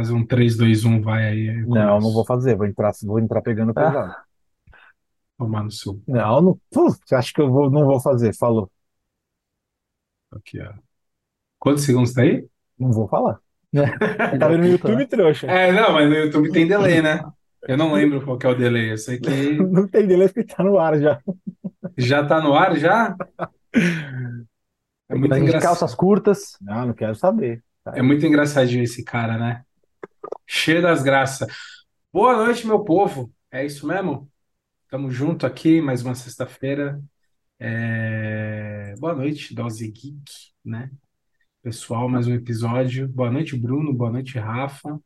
Faz um 3, 2, 1, vai aí. eu Não, não vou fazer, vou entrar, vou entrar pegando pesado. Ah, Tomar no seu. Não, não, você acha que eu vou, não vou fazer? Falou, Aqui, ó. Quantos segundos tá aí? não vou falar. Tá vendo no YouTube, trouxa? É, não, mas no YouTube tem delay, né? Eu não lembro qual que é o delay. Eu sei que Não tem delay porque tá no ar já. já tá no ar, já? É muito gente de engraçado. calças curtas. Não, não quero saber. Tá É muito engraçadinho esse cara, né? Cheio das graças. Boa noite, meu povo. É isso mesmo? Tamo junto aqui, mais uma sexta-feira. É, Boa noite, Dose Geek, né? Pessoal, mais um episódio. Boa noite, Bruno. Boa noite, Rafa.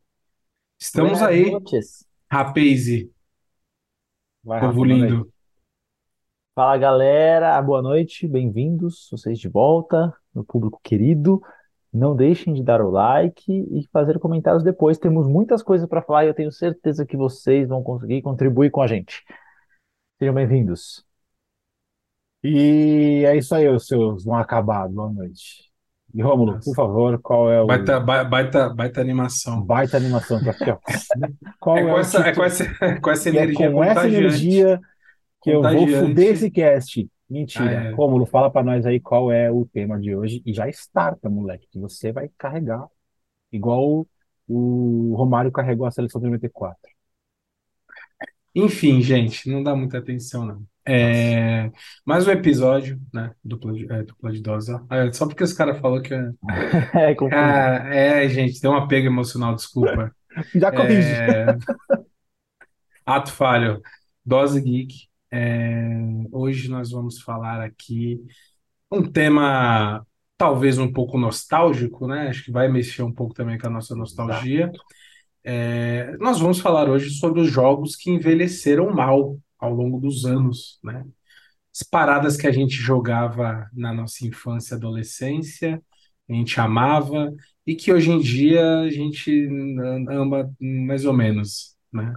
Estamos Buenas aí, noches. rapaz, Vai, povo Rafa, lindo. Fala galera, boa noite, bem-vindos, vocês de volta, meu público querido. Não deixem de dar o like e fazer comentários depois. Temos muitas coisas para falar e eu tenho certeza que vocês vão conseguir contribuir com a gente. Sejam bem-vindos. E é isso aí, os seus vão acabar. Boa noite. E Rômulo, Nossa. por favor, qual é o Baita, ba- baita, baita animação. baita animação pra aqui, ó. Qual É é com o essa, é com essa, com essa Que é energia com essa energia que eu vou fuder esse cast. Ah, Mentira. é. Rômulo, fala pra nós aí qual é o tema de hoje e já starta, moleque, que você vai carregar igual o, o Romário carregou a seleção de 94. Enfim, gente, não dá muita atenção, não. É, mais um episódio, né? Dupla de, é, dupla de dose. Ah, só porque os caras falaram que. é- É. Ah, é, gente, tem um apego emocional, desculpa. Já corrigi. É, ato falho. Dose Geek. É, hoje nós vamos falar aqui um tema talvez um pouco nostálgico, né? Acho que vai mexer um pouco também com a nossa nostalgia. É, nós vamos falar hoje sobre os jogos que envelheceram mal ao longo dos anos, né? As paradas que a gente jogava na nossa infância e adolescência, a gente amava, e que hoje em dia a gente ama mais ou menos, né?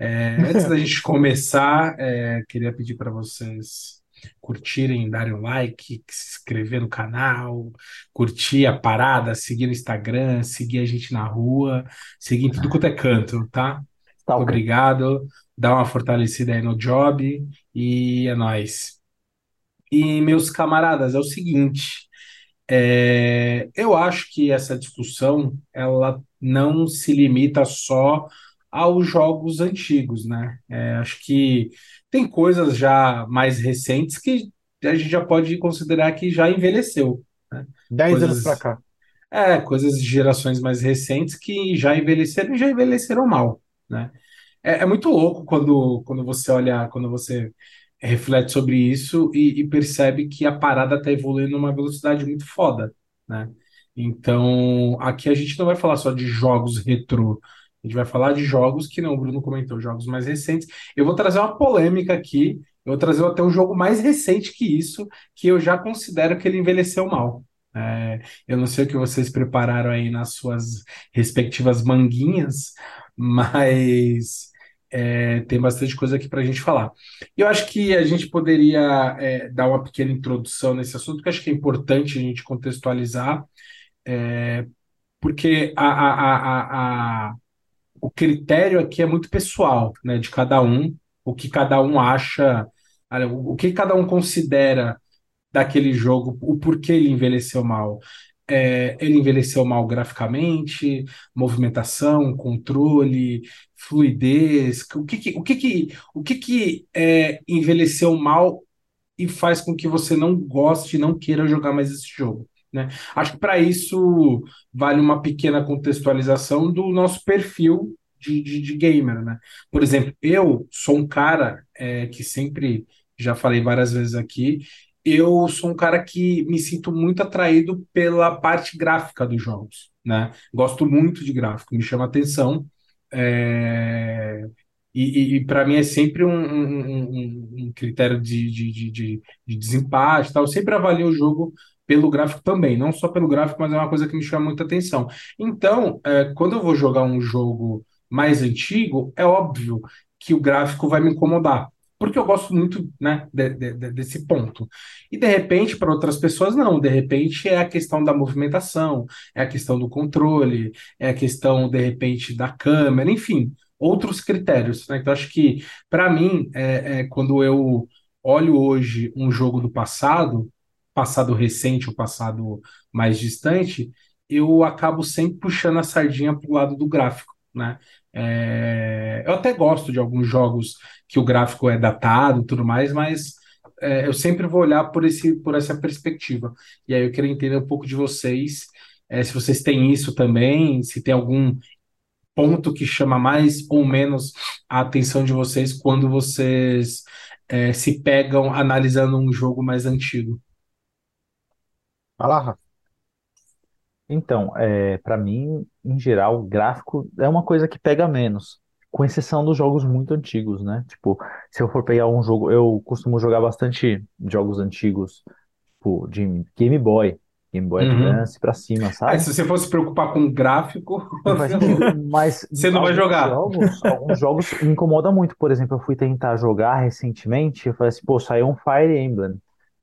É, antes da gente começar, é, queria pedir para vocês curtirem, darem um like, se inscrever no canal, curtir a parada, seguir no Instagram, seguir a gente na rua, seguir em tudo quanto é canto, tá? Stalker. Obrigado, dá uma fortalecida aí no job e é nóis. E meus camaradas, é o seguinte, é, eu acho que essa discussão ela não se limita só aos jogos antigos, né? É, acho que tem coisas já mais recentes que a gente já pode considerar que já envelheceu, né? 10 anos Coisas, pra cá. é, coisas de gerações mais recentes que já envelheceram e já envelheceram mal, né? É, é muito louco quando, quando você olha, quando você reflete sobre isso e, e percebe que a parada está evoluindo numa velocidade muito foda, né? Então, aqui a gente não vai falar só de jogos retrô, gente vai falar de jogos que não, o Bruno comentou, jogos mais recentes. Eu vou trazer uma polêmica aqui, eu vou trazer até um jogo mais recente que isso, que eu já considero que ele envelheceu mal. É, eu não sei o que vocês prepararam aí nas suas respectivas manguinhas, mas é, tem bastante coisa aqui para a gente falar. Eu acho que a gente poderia é, dar uma pequena introdução nesse assunto, eu acho que é importante a gente contextualizar, é, porque a, a, a, a- o critério aqui é muito pessoal, né, de cada um, o que cada um acha, o que cada um considera daquele jogo, o porquê ele envelheceu mal. É, ele envelheceu mal graficamente, movimentação, controle, fluidez. O que que, o que que, o que que é, envelheceu mal e faz com que você não goste, não queira jogar mais esse jogo, né? Acho que para isso vale uma pequena contextualização do nosso perfil de, de, de gamer, né? Por exemplo, eu sou um cara é, que sempre, já falei várias vezes aqui, eu sou um cara que me sinto muito atraído pela parte gráfica dos jogos, né? Gosto muito de gráfico, me chama atenção. É, E, e, para mim é sempre um, um, um- um critério de, de, de, de, de desempate, e tal. Eu sempre avalio o jogo pelo gráfico também, não só pelo gráfico, mas é uma coisa que me chama muita atenção. Então, é, quando eu vou jogar um jogo mais antigo, é óbvio que o gráfico vai me incomodar. porque eu gosto muito, né, de- de- de- desse ponto. E de repente, para outras pessoas, não. De repente é a questão da movimentação, é a questão do controle, é a questão, de repente, da câmera, enfim, outros critérios, né? Então, acho que, para mim, é, é quando eu olho hoje um jogo do passado, passado recente ou passado mais distante, eu acabo sempre puxando a sardinha para o lado do gráfico, né? É, eu até gosto de alguns jogos que o gráfico é datado e tudo mais, mas é, eu sempre vou olhar por esse, por essa perspectiva. E aí eu queria entender um pouco de vocês, é, se vocês têm isso também, se tem algum ponto que chama mais ou menos a atenção de vocês quando vocês é, se pegam analisando um jogo mais antigo. Lá, Rafa. Então, é, para mim, em geral, gráfico é uma coisa que pega menos, com exceção dos jogos muito antigos, né? Tipo, se eu for pegar um jogo, eu costumo jogar bastante jogos antigos, tipo, de Game Boy, Game Boy Uhum. Advance pra cima, sabe? se você fosse se preocupar com gráfico, Não faz sentido, mas você não vai alguns jogar. jogos, alguns jogos me incomodam muito. Por exemplo, eu fui tentar jogar recentemente, eu falei assim, pô, saiu um Fire Emblem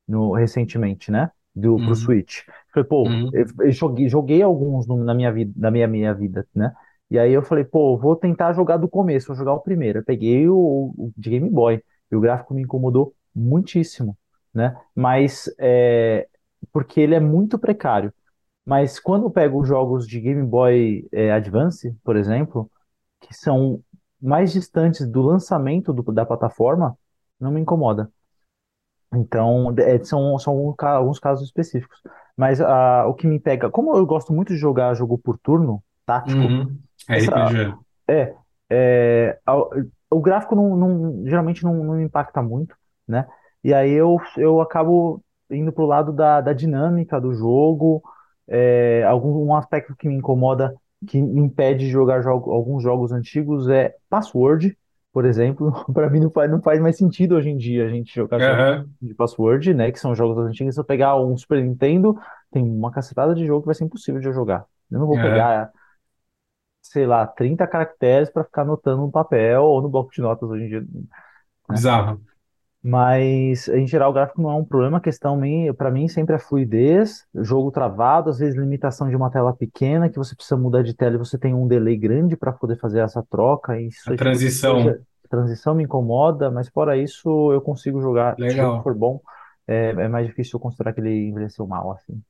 no, recentemente, né? Do, pro Uhum, Switch. Falei, pô, uhum, eu, eu joguei, joguei alguns no- na minha vida, na minha, minha vida, né? E aí eu falei, pô, vou tentar jogar do começo, vou jogar o primeiro. Eu peguei o, o de Game Boy, e o gráfico me incomodou muitíssimo, né? Mas é, porque ele é muito precário. Mas quando eu pego os jogos de Game Boy é, Advance, por exemplo, que são mais distantes do lançamento do- da plataforma, não me incomoda. Então, é, são, são alguns ca- alguns casos específicos. Mas ah, o que me pega, como eu gosto muito de jogar jogo por turno, tático, uhum. essa, RPG. é, é, ao- o gráfico não, não- geralmente não, não impacta muito, né? E aí eu, eu acabo indo pro lado da, da dinâmica do jogo, é, algum um aspecto que me incomoda, que me impede de jogar jogo, alguns jogos antigos é password, por exemplo. Para mim não faz, não faz mais sentido hoje em dia a gente jogar jogos Aham, de password, né? Que são jogos antigos. Se eu pegar um Super Nintendo, tem uma cacetada de jogo que vai ser impossível de eu jogar. Eu não vou aham. pegar sei lá, 30 caracteres para ficar anotando no papel ou no bloco de notas hoje em dia, né? Bizarro. Mas, em geral, o gráfico não é um problema. A questão, para mim, sempre é a fluidez, jogo travado, às vezes limitação de uma tela pequena, que você precisa mudar de tela e você tem um delay grande para poder fazer essa troca. E A isso tipo de transição. coisa, transição me incomoda, mas fora isso, eu consigo jogar. Se o jogo Legal. for bom, é, é mais difícil eu considerar que ele envelheceu mal, assim.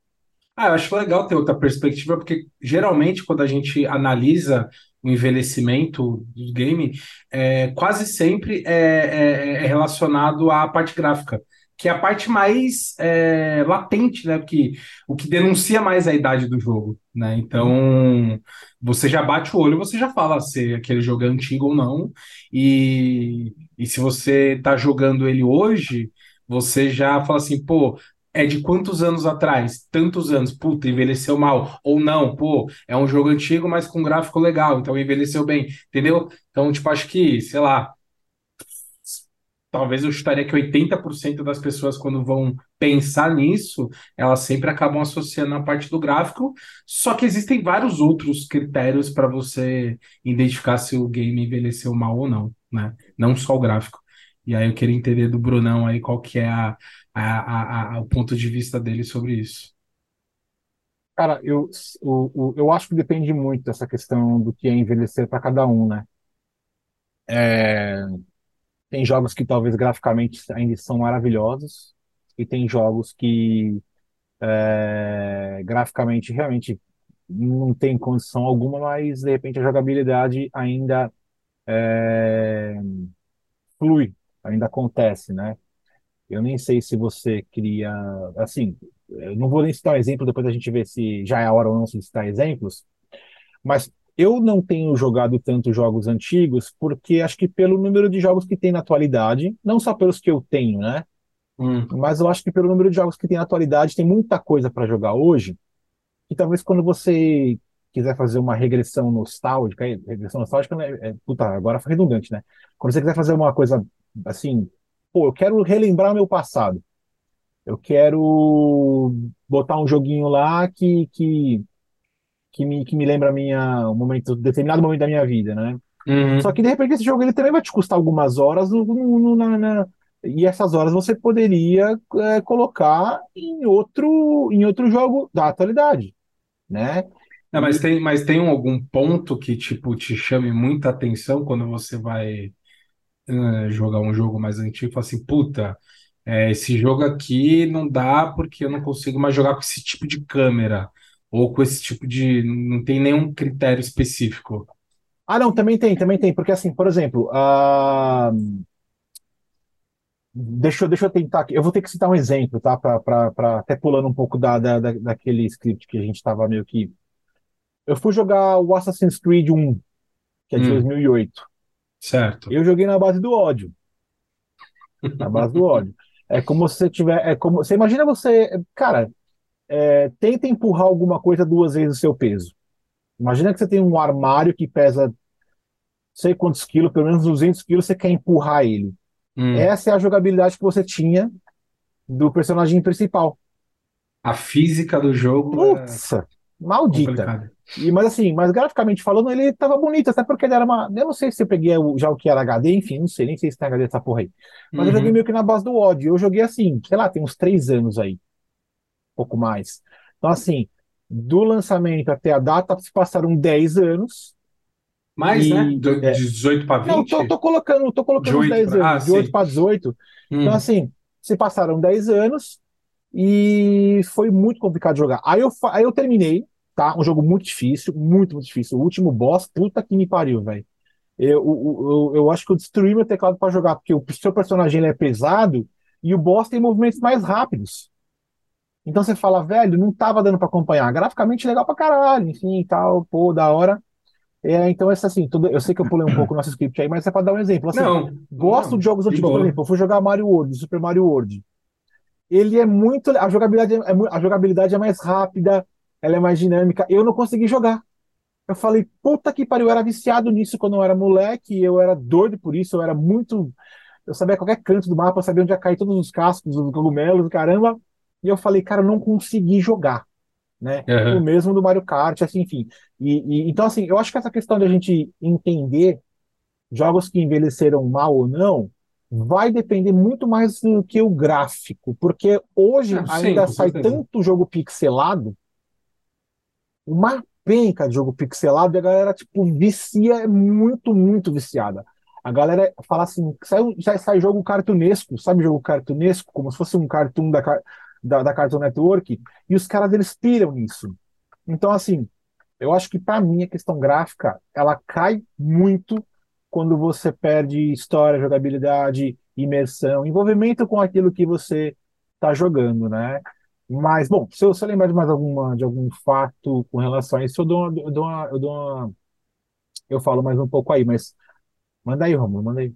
Ah, eu acho legal ter outra perspectiva, porque geralmente quando a gente analisa o envelhecimento do game, é, quase sempre é, é- é relacionado à parte gráfica, que é a parte mais é, latente, né? Porque, o que denuncia mais a idade do jogo, né? Então, você já bate o olho, você já fala se aquele jogo é antigo ou não, e, e se você está jogando ele hoje, você já fala assim, pô é de quantos anos atrás? Tantos anos, puta, envelheceu mal. Ou não, pô, é um jogo antigo, mas com gráfico legal, então envelheceu bem, entendeu? Então, tipo, acho que, sei lá, talvez eu chutaria que 80% das pessoas, quando vão pensar nisso, elas sempre acabam associando a parte do gráfico, só que existem vários outros critérios para você identificar se o game envelheceu mal ou não, né? Não só o gráfico. E aí eu queria entender do Brunão aí qual que é a, a, a, a- o ponto de vista dele sobre isso. Cara, eu, o, o- eu acho que depende muito dessa questão do que é envelhecer para cada um, né? É, tem jogos que talvez graficamente ainda são maravilhosos, e tem jogos que é, graficamente realmente não tem condição alguma, mas de repente a jogabilidade ainda é, flui, ainda acontece, né? Eu nem sei se você cria, assim, eu não vou nem citar exemplo, depois a gente vê se já é a hora ou não de citar exemplos, mas eu não tenho jogado tanto jogos antigos, porque acho que pelo número de jogos que tem na atualidade, não só pelos que eu tenho, né? Hum, Mas eu acho que pelo número de jogos que tem na atualidade, tem muita coisa para jogar hoje, e talvez quando você quiser fazer uma regressão nostálgica, aí, regressão nostálgica, né, é, puta, agora foi redundante, né? Quando você quiser fazer uma coisa assim, pô, eu quero relembrar meu passado. Eu quero botar um joguinho lá que, que, que me, que me lembra minha, um momento, determinado momento da minha vida, né? Só Uhum. que de repente esse jogo ele também vai te custar algumas horas no- no- na, na- e essas horas você poderia é, colocar em outro, em outro jogo da atualidade, né? Mas tem, mas tem algum ponto que, tipo, te chame muita atenção quando você vai eh, jogar um jogo mais antigo? Fala assim, puta, eh, esse jogo aqui não dá porque eu não consigo mais jogar com esse tipo de câmera. Ou com esse tipo de. Não tem nenhum critério específico. Ah, não, também tem, também tem, porque assim, por exemplo, ah, deixa, eu- deixa eu tentar aqui, eu vou ter que citar um exemplo, tá? Pra, pra, pra- até pulando um pouco da, da- daquele script que a gente tava meio que. Eu fui jogar o Assassin's Creed 1, que é de Hum. 2008. Certo. Eu joguei na base do ódio. Na base do ódio. É como se você tiver. É como, você imagina você. Cara, é, tenta empurrar alguma coisa duas vezes o seu peso. Imagina que você tem um armário que pesa não sei quantos quilos, pelo menos 200 quilos, você quer empurrar ele. Hum. Essa é a jogabilidade que você tinha do personagem principal. A física do jogo é Putz, maldita. complicada. E, mas assim, mas graficamente falando, ele tava bonito, até porque ele era uma. Eu não sei se eu peguei já o que era HD, enfim, não sei, nem sei se tem HD essa porra aí. Mas eu joguei Uhum. meio que na base do ódio. Eu joguei assim, sei lá, tem uns três anos aí. pouco mais. Então, assim, do lançamento até a data, se passaram 10 anos. Mais, E- né? Do, é. 18 para Não, 20? tô, tô colocando, tô colocando De uns oito 10 pra- anos, ah, de 8 sim. para 18. Hum. Então, assim, se passaram 10 anos e foi muito complicado jogar. Aí eu, aí eu terminei, tá? Um jogo muito difícil, muito, muito difícil. O último boss, puta que me pariu, velho. Eu, eu, eu, eu acho que eu destruí meu teclado para jogar, porque o seu personagem ele é pesado e o boss tem movimentos mais rápidos. Então você fala, velho, não tava dando para acompanhar. Graficamente legal pra caralho, enfim, e tal, pô, da hora. É, então, essa assim, tudo, eu sei que eu pulei um pouco o nosso script aí, mas é para dar um exemplo. Assim, Não, Gosto não, de jogos antigos, por exemplo, eu fui jogar Mario World, Super Mario World. Ele é muito. A jogabilidade é, mu- a jogabilidade é mais rápida, ela é mais dinâmica. Eu não consegui jogar. Eu falei, puta que pariu, eu era viciado nisso quando eu era moleque, eu era doido por isso, eu era muito. Eu sabia qualquer canto do mapa, eu sabia onde ia cair todos os cascos, os cogumelos, caramba. E eu falei, cara, eu não consegui jogar né? Aham. O mesmo do Mario Kart, assim, enfim. E, e- então, assim, eu acho que essa questão de a gente entender jogos que envelheceram mal ou não vai depender muito mais do que o gráfico, porque hoje sim, ainda com sai certeza. tanto jogo pixelado, uma penca de jogo pixelado, e a galera, tipo, vicia, é muito, muito viciada. A galera fala assim, sai, sai, sai jogo cartunesco, sabe jogo cartunesco? Como se fosse um cartoon da, da, da Cartoon Network, e os caras, eles piram nisso. Então, assim, eu acho que para mim a questão gráfica, ela cai muito quando você perde história, jogabilidade, imersão, envolvimento com aquilo que você está jogando, né? Mas, bom, se eu, se eu lembrar de mais alguma, de algum fato com relação a isso, eu dou uma, eu dou uma, eu dou uma, eu falo mais um pouco aí, mas manda aí, Romulo, manda aí.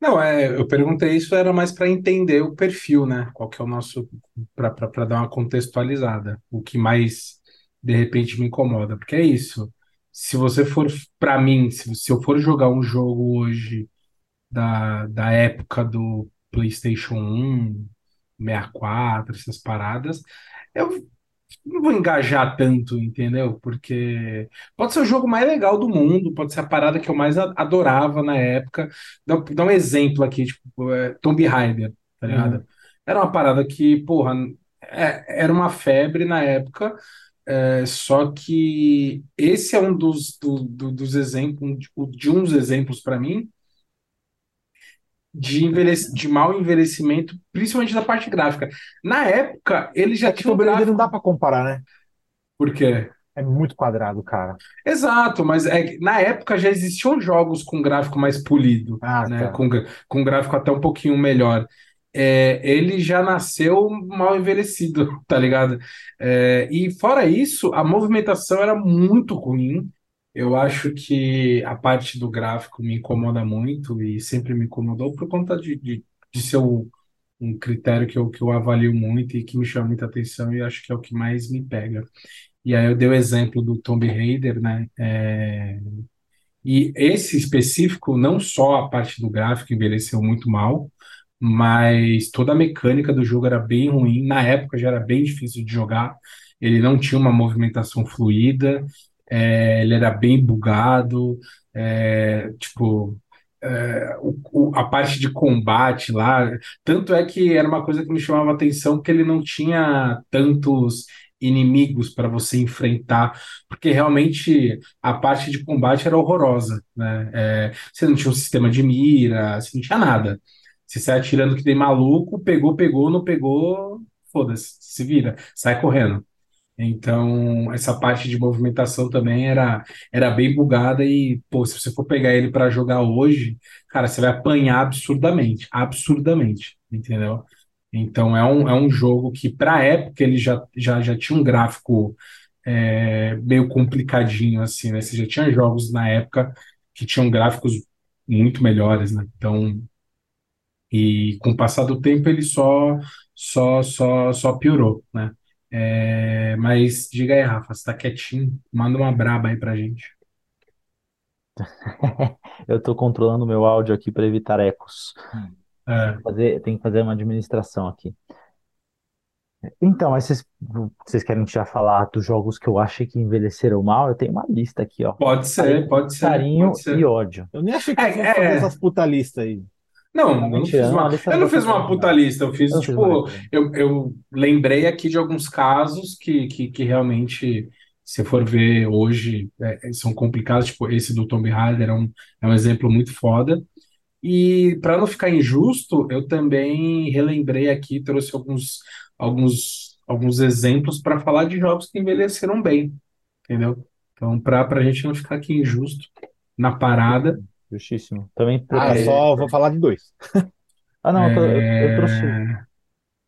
Não, é, eu perguntei isso era mais para entender o perfil, né? Qual que é o nosso para dar uma contextualizada, o que mais de repente me incomoda, porque é isso. Se você for para mim, se, se eu for jogar um jogo hoje da, da época do PlayStation 1, 64, essas paradas, eu não vou engajar tanto, entendeu? Porque pode ser o jogo mais legal do mundo, pode ser a parada que eu mais adorava na época. Dá, dá um exemplo aqui, tipo, é, Tomb Raider, tá ligado? Uhum. Era uma parada que, porra, é- era uma febre na época, é, só que esse é um dos, do- do- dos exemplos, de uns exemplos para mim, de, envelhec- de mau envelhecimento, principalmente da parte gráfica. Na época, ele já É que tinha um Tomb Raider não gráfico. dá para comparar, né? Por quê? É muito quadrado, cara. Exato, mas é, que na época já existiam jogos com gráfico mais polido, Ah, né? tá. Com, com gráfico até um pouquinho melhor. É, ele já nasceu mal envelhecido, tá ligado? É, e fora isso, a movimentação era muito ruim. Eu acho que a parte do gráfico me incomoda muito e sempre me incomodou por conta de, de, de ser um, um critério que eu, que eu avalio muito e que me chama muita atenção e acho que é o que mais me pega. E aí eu dei o exemplo do Tomb Raider, né? É, E esse específico, não só a parte do gráfico envelheceu muito mal, mas toda a mecânica do jogo era bem ruim. Na época já era bem difícil de jogar. Ele não tinha uma movimentação fluida. É, ele era bem bugado, é, tipo, é, o- o- a parte de combate lá, tanto é que era uma coisa que me chamava atenção, porque ele não tinha tantos inimigos para você enfrentar, porque realmente a parte de combate era horrorosa, né? É, você não tinha um sistema de mira, você não tinha nada. Você sai atirando que nem maluco, pegou, pegou, não pegou, foda-se, se vira, sai correndo. Então, essa parte de movimentação também era, era bem bugada e, pô, se você for pegar ele para jogar hoje, cara, você vai apanhar absurdamente, absurdamente, entendeu? Então, é um, é um jogo que, para época, ele já, já, já tinha um gráfico é, meio complicadinho, assim, né? Você já tinha jogos na época que tinham gráficos muito melhores, né? Então, e com o passar do tempo ele só só só só piorou, né? É, mas diga aí, Rafa, você tá quietinho? Manda uma braba aí pra gente. Eu tô controlando meu áudio aqui para evitar ecos. É, Fazer, tem que fazer uma administração aqui. Então, mas vocês, vocês querem já falar dos jogos que eu achei que envelheceram mal? Eu tenho uma lista aqui, ó. pode ser, pode ser, Carinho pode e ser. ódio. Eu nem achei que É, fosse fazer é. essas puta lista aí. Não, eu Não, fiz uma, eu não fiz puta legal. lista, eu fiz, tipo, eu, eu lembrei aqui de alguns casos que, que, que realmente, se for ver hoje, é, são complicados, tipo, esse do Tomb Raider é um, é um exemplo muito foda. E para não ficar injusto, eu também relembrei aqui, trouxe alguns, alguns, alguns exemplos para falar de jogos que envelheceram bem, entendeu? Então, para a gente não ficar aqui injusto na parada, Justíssimo. Também Ah, só vou falar de dois. Ah, não, eu, tô- eu- eu trouxe, é,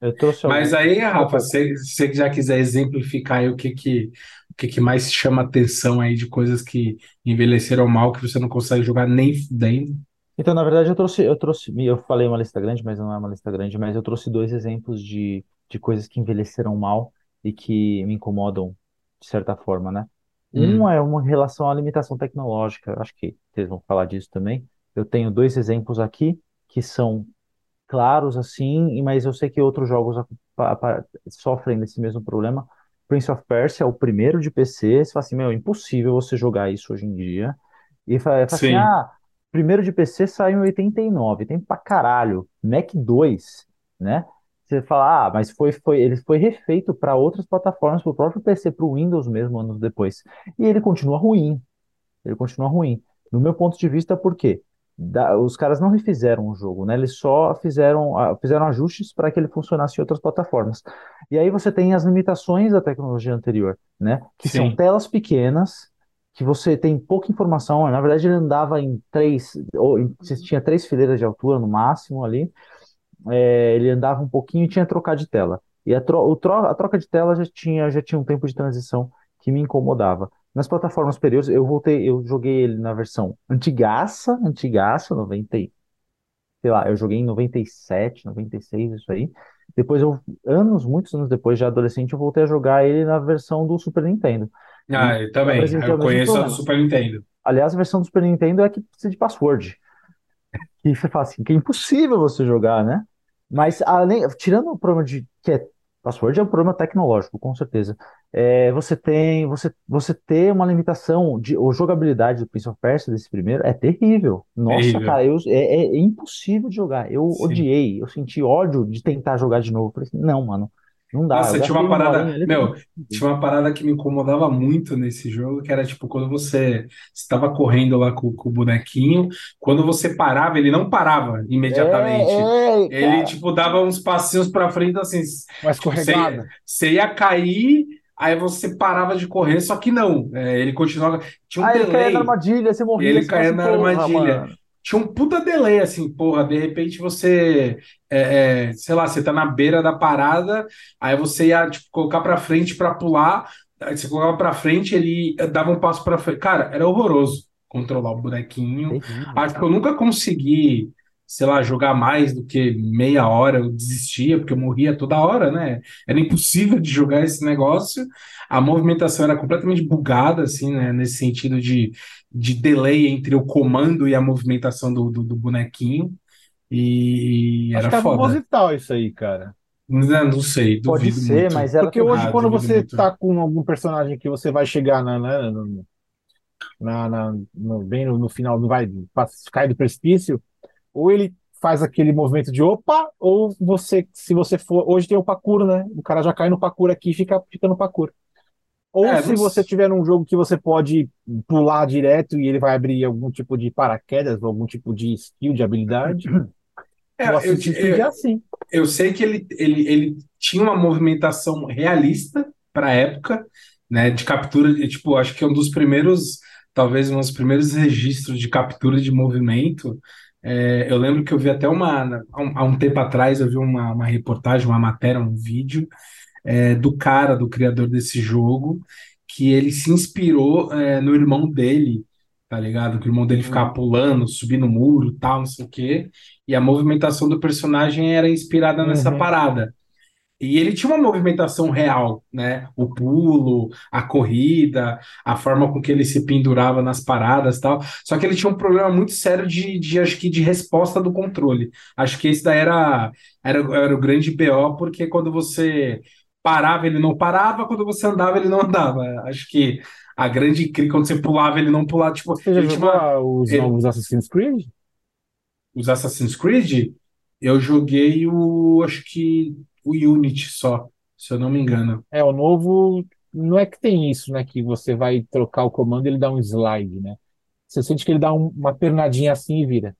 eu trouxe mas aí, Rafa, se se você já quiser exemplificar aí o que que, o que que mais chama atenção aí de coisas que envelheceram mal, que você não consegue jogar nem fudendo. Então, na verdade, eu trouxe, eu trouxe, eu falei uma lista grande, mas não é uma lista grande, mas eu trouxe dois exemplos de, de coisas que envelheceram mal e que me incomodam de certa forma, né? Um Hum, é uma relação à limitação tecnológica, acho que vocês vão falar disso também. Eu tenho dois exemplos aqui que são claros assim, mas eu sei que outros jogos sofrem desse mesmo problema. Prince of Persia é o primeiro de PC, você fala assim, meu, é impossível você jogar isso hoje em dia. E fala, fala assim, sim, ah, primeiro de PC saiu em 89, tem pra caralho. Mac 2, né? Você fala, ah, mas foi, foi, ele foi refeito para outras plataformas, para o próprio PC, para o Windows mesmo, anos depois. E ele continua ruim. Ele continua ruim. No meu ponto de vista, por quê? Da- os caras não refizeram o jogo, né? Eles só fizeram, ah, fizeram ajustes para que ele funcionasse em outras plataformas. E aí você tem as limitações da tecnologia anterior, né? Que são sim. telas pequenas, que você tem pouca informação. Na verdade, ele andava em três, ou em- você tinha três fileiras de altura no máximo ali. É, ele andava um pouquinho e tinha trocar de tela. E a, tro- tro- a troca de tela já tinha, já tinha um tempo de transição que me incomodava. Nas plataformas superiores, eu voltei, eu joguei ele na versão antigaça, antigaça, 90, e- sei lá, eu joguei em 97, 96, isso aí. Depois eu, anos, muitos anos depois, já adolescente, eu voltei a jogar ele na versão do Super Nintendo. Ah, eu também. Eu mesmo conheço a do. Super Nintendo. Aliás, a versão do Super Nintendo é que precisa de password. E você fala assim, que é impossível você jogar, né? Mas além, tirando o problema de que é password é um problema tecnológico, com certeza. É, você tem, você, você ter uma limitação de ou jogabilidade do Prince of Persia desse primeiro é terrível. Nossa, Terrível. cara, eu, é, é impossível de jogar. Eu Sim. odiei, eu senti ódio de tentar jogar de novo. Assim, não, mano, não dá. Nossa, tinha uma parada. Meu, tinha uma parada que me incomodava muito nesse jogo, que era tipo, quando você estava correndo lá com, com o bonequinho, quando você parava, ele não parava imediatamente. É, é, Ele, tipo, dava uns passinhos pra frente, assim, Uma tipo, você, escorregada. você ia cair, aí você parava de correr, só que não. É, ele continuava. Tinha um Ah, ele caía na delay. armadilha, você morria, Ele caía na porra, armadilha. mano. Tinha um puta delay, assim, porra, de repente você, é, é, sei lá, você tá na beira da parada, aí você ia, tipo, colocar pra frente pra pular, aí você colocava pra frente, ele dava um passo pra frente. Cara, era horroroso controlar o bonequinho. Acho que eu nunca consegui, sei lá, jogar mais do que meia hora, eu desistia, porque eu morria toda hora, né? Era impossível de jogar esse negócio. A movimentação era completamente bugada, assim, né? Nesse sentido de, de delay entre o comando e a movimentação do, do, do bonequinho. E Acho era que é foda. proposital isso aí, cara. Não, não sei, Pode ser, muito. mas ela Porque hoje, Ah, quando você muito. tá com algum personagem que você vai chegar na, na, no- na, na- no- bem no, no final, não vai cai do precipício, ou ele faz aquele movimento de opa, ou você, se você for, hoje tem o parkour, né? O cara já cai no parkour aqui e fica, fica no parkour. Ou É, se não você tiver num jogo que você pode pular direto e ele vai abrir algum tipo de paraquedas, algum tipo de skill, de habilidade. É, eu, Creed é eu, assim. eu sei que ele, ele, ele tinha uma movimentação realista para a época, né, de captura, e, tipo, acho que é um dos primeiros, talvez um dos primeiros registros de captura de movimento. É, eu lembro que eu vi até uma, há um, tempo atrás, eu vi uma, uma reportagem, uma matéria, um vídeo, é, do cara, do criador desse jogo, que ele se inspirou, é, no irmão dele, tá ligado? Que o irmão dele ficava Hum. pulando, subindo o muro, tal, não sei o quê. E a movimentação do personagem era inspirada nessa Uhum. parada. E ele tinha uma movimentação real, né? O pulo, a corrida, a forma com que ele se pendurava nas paradas e tal. Só que ele tinha um problema muito sério de, de acho que de resposta do controle. Acho que esse daí era, era, era o grande BO, porque quando você parava, ele não parava, quando você andava, ele não andava. Acho que a grande crise, quando você pulava, ele não pulava. Tipo, Você já jogou uma- os ele- novos Assassin's Creed? os Assassin's Creed, eu joguei o, acho que o Unity só, se eu não me engano. É, o novo não é que tem isso, né? Que você vai trocar o comando e ele dá um slide, né? Você sente que ele dá um- uma pernadinha assim e vira.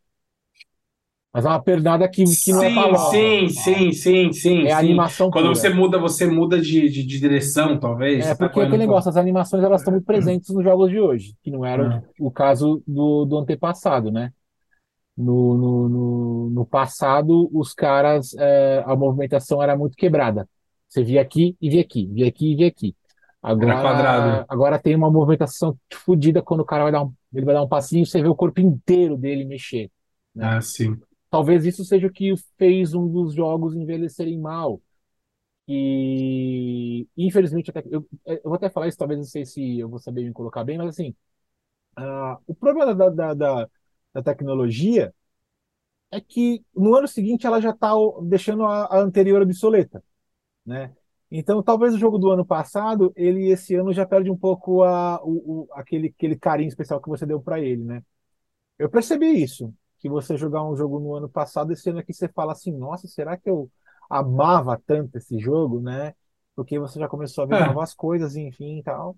Mas é uma pernada que, que não é Sim, palosa. sim, sim, sim, sim, É a sim. animação Quando pura. você muda, você muda de, de, de direção, talvez. É, tá porque é aquele negócio, as animações elas estão muito presentes nos jogos de hoje, que não era É. o caso do, do antepassado, né? No, no, no, no passado, os caras, é, a movimentação era muito quebrada. Você via aqui e via aqui, via aqui e via aqui. Agora, agora tem uma movimentação fodida quando o cara vai dar um, ele vai dar um passinho, você vê o corpo inteiro dele mexer, né? Ah, sim. Talvez isso seja o que fez um dos jogos envelhecerem mal. E infelizmente, até- eu, eu vou até falar isso, talvez não sei se eu vou saber me colocar bem, mas assim, ah, o problema da, da, da, da tecnologia é que no ano seguinte ela já está deixando a, a anterior obsoleta, né? Então, talvez o jogo do ano passado, ele esse ano já perde um pouco a, o, o- aquele, aquele carinho especial que você deu para ele, né? Eu percebi isso, que você jogar um jogo no ano passado, esse ano aqui você fala assim, nossa, será que eu amava tanto esse jogo, né? Porque você já começou a ver É. novas coisas, enfim, e tal.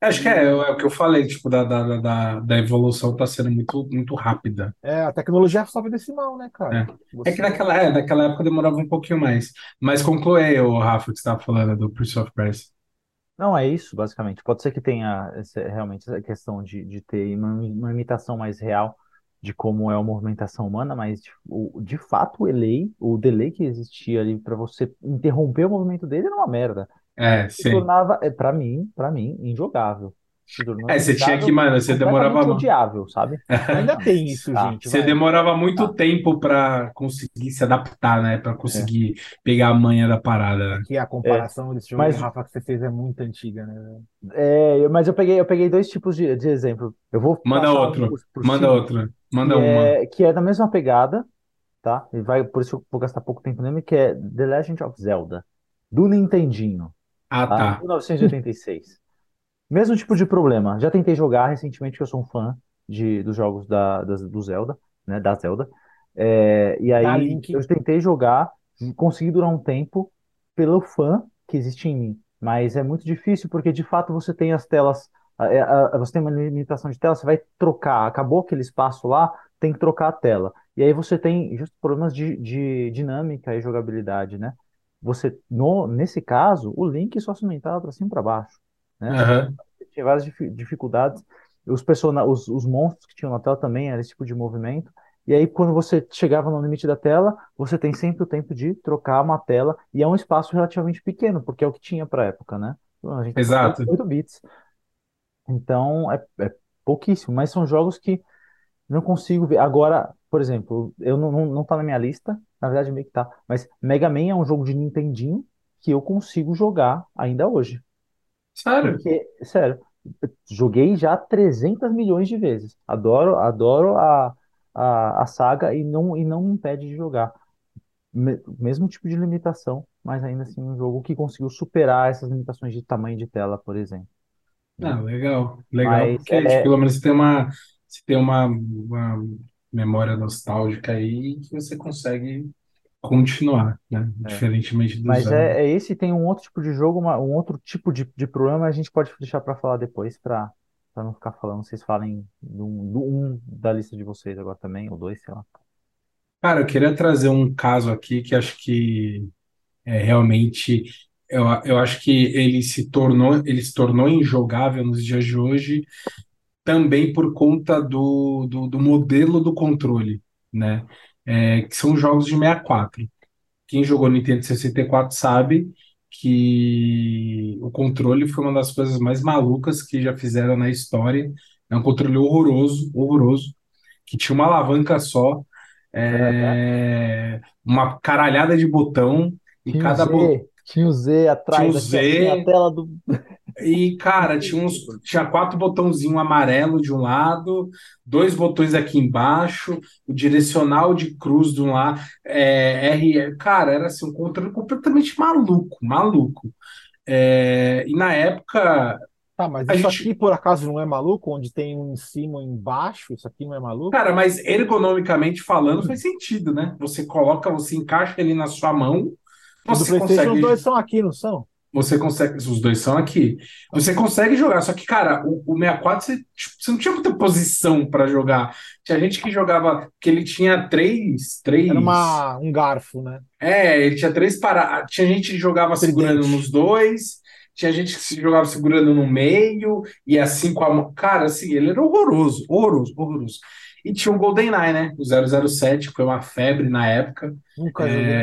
Acho que é, é o que eu falei, tipo, da, da, da, da evolução tá sendo muito, muito rápida. É, a tecnologia sofre desse mal, né, cara? É que Você- naquela, é, naquela época demorava um pouquinho mais. Mas conclui aí, ô, Rafa, que você estava falando do Prince of Persia. Não, é isso, basicamente. Pode ser que tenha esse- realmente essa questão de, de ter uma, uma imitação mais real de como é a movimentação humana, mas de, o, de fato o delay, o delay que existia ali para você interromper o movimento dele era uma merda. É, Se sim. tornava, é, para mim, para mim, injogável. É, você tinha que, mano, você demorava. odiável, sabe? Ainda tem isso, Tá. gente. Você vai. demorava muito Tá. tempo pra conseguir se adaptar, né? Pra conseguir pegar a manha da parada, né? Que a comparação desse jogo, Mas- Rafa, que você fez é muito antiga, né? É, mas eu peguei, eu peguei dois tipos de, de exemplo. Eu vou Manda um outro, por- por manda cima. outro, manda que uma. é, que é da mesma pegada, tá? E vai, por isso eu vou gastar pouco tempo nele, que é The Legend of Zelda, do Nintendinho, Ah, tá? tá. 1986. Mesmo tipo de problema. Já tentei jogar recentemente, que eu sou um fã de, dos jogos da, das- do Zelda, né? Da Zelda. É, e aí eu tentei jogar, consegui durar um tempo pelo fã que existe em mim. Mas é muito difícil porque de fato você tem as telas, a- a- a- você tem uma limitação de tela, você vai trocar, acabou aquele espaço lá, tem que trocar a tela. E aí você tem justo problemas de, de dinâmica e jogabilidade, né? Você, no, nesse caso, o Link só se aumentava para cima e para baixo, né? Aham. tinha várias difi- dificuldades. Os, persona os, os monstros que tinham na tela também era esse tipo de movimento. E aí, quando você chegava no limite da tela, você tem sempre o tempo de trocar uma tela, e é um espaço relativamente pequeno, porque é o que tinha para a época, né? A gente Exato. de 8 bits. Então, é, é pouquíssimo, mas são jogos que não consigo ver. Agora, por exemplo, eu não, não, não tá na minha lista, na verdade meio que tá, mas Mega Man é um jogo de Nintendinho que eu consigo jogar ainda hoje. Sério? Porque, sério, joguei já 300 milhões de vezes. Adoro, adoro a, a, a saga e não, e não me impede de jogar. me- mesmo tipo de limitação, mas ainda assim um jogo que conseguiu superar essas limitações de tamanho de tela, por exemplo, Ah, legal, legal, Mas porque tipo, é, pelo menos você tem uma, você tem uma, uma memória nostálgica aí que você consegue continuar, né? é. Diferentemente do Mas é, é esse tem um outro tipo de jogo, uma- um outro tipo de, de problema, a gente pode deixar para falar depois, para para não ficar falando. Vocês falem do, um- do um da lista de vocês agora também, ou dois, sei lá. Cara, eu queria trazer um caso aqui que acho que é realmente, eu, eu acho que ele se tornou, ele se tornou injogável nos dias de hoje também por conta do, do, do modelo do controle, né? É, que são jogos de 64. Quem jogou Nintendo 64 sabe que o controle foi uma das coisas mais malucas que já fizeram na história. É um controle horroroso, horroroso, que tinha uma alavanca só, é, uma caralhada de botão, e Tinha cada botão tinha o Z tinha atrás, aqui a Z, tela do. E, cara, tinha uns, tinha quatro botãozinhos amarelo de um lado, dois botões aqui embaixo, o direcional de cruz de um lado, é, R, cara, era assim, um controle completamente maluco, maluco. É, e na época, Tá, mas a isso gente, aqui por acaso não é maluco? Onde tem um em cima e um embaixo? Isso aqui não é maluco? cara, mas ergonomicamente falando, faz sentido, né? Você coloca, você encaixa ele na sua mão, O do você PlayStation, os dois consegue são aqui, não são? Você consegue, os dois são aqui. Você consegue jogar, só que, cara, o, o 64 você, tipo, você não tinha muita posição para jogar. Tinha gente que jogava, que ele tinha três, Era três. uma, um garfo, né? É, ele tinha três paradas. Tinha gente que jogava segurando Tridente. nos dois, tinha gente que se jogava segurando no meio, e assim com a mão. Cara, assim, ele era horroroso, horroroso, horroroso. E tinha o GoldenEye, né? O 007, que foi uma febre na época. Nunca joguei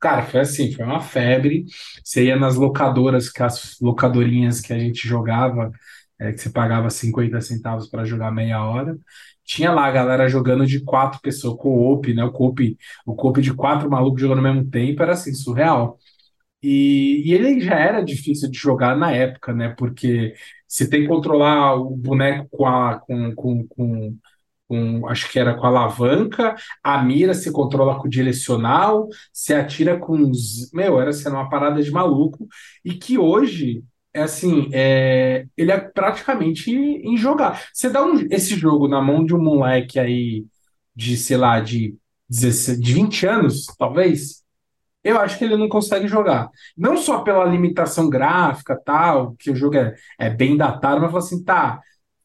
Cara, foi assim, foi uma febre. Você ia nas locadoras, que as locadorinhas que a gente jogava, é, que você pagava 50 centavos para jogar meia hora. Tinha lá a galera jogando de quatro pessoas, co-op, né? O co-op, o co-op de quatro malucos jogando ao mesmo tempo era assim, surreal. E, e ele já era difícil de jogar na época, né? Porque você tem que controlar o boneco com a, com, com, com com, acho que era com a alavanca, a mira se controla com direcional, se atira com os. Meu, era sendo uma parada de maluco, e que hoje é assim, é, ele é praticamente injogável. Você dá um- esse jogo na mão de um moleque aí de, sei lá, de 16, de 20 anos, talvez. Eu acho que ele não consegue jogar. Não só pela limitação gráfica, tal, que o jogo é, é bem datado, mas fala assim, tá,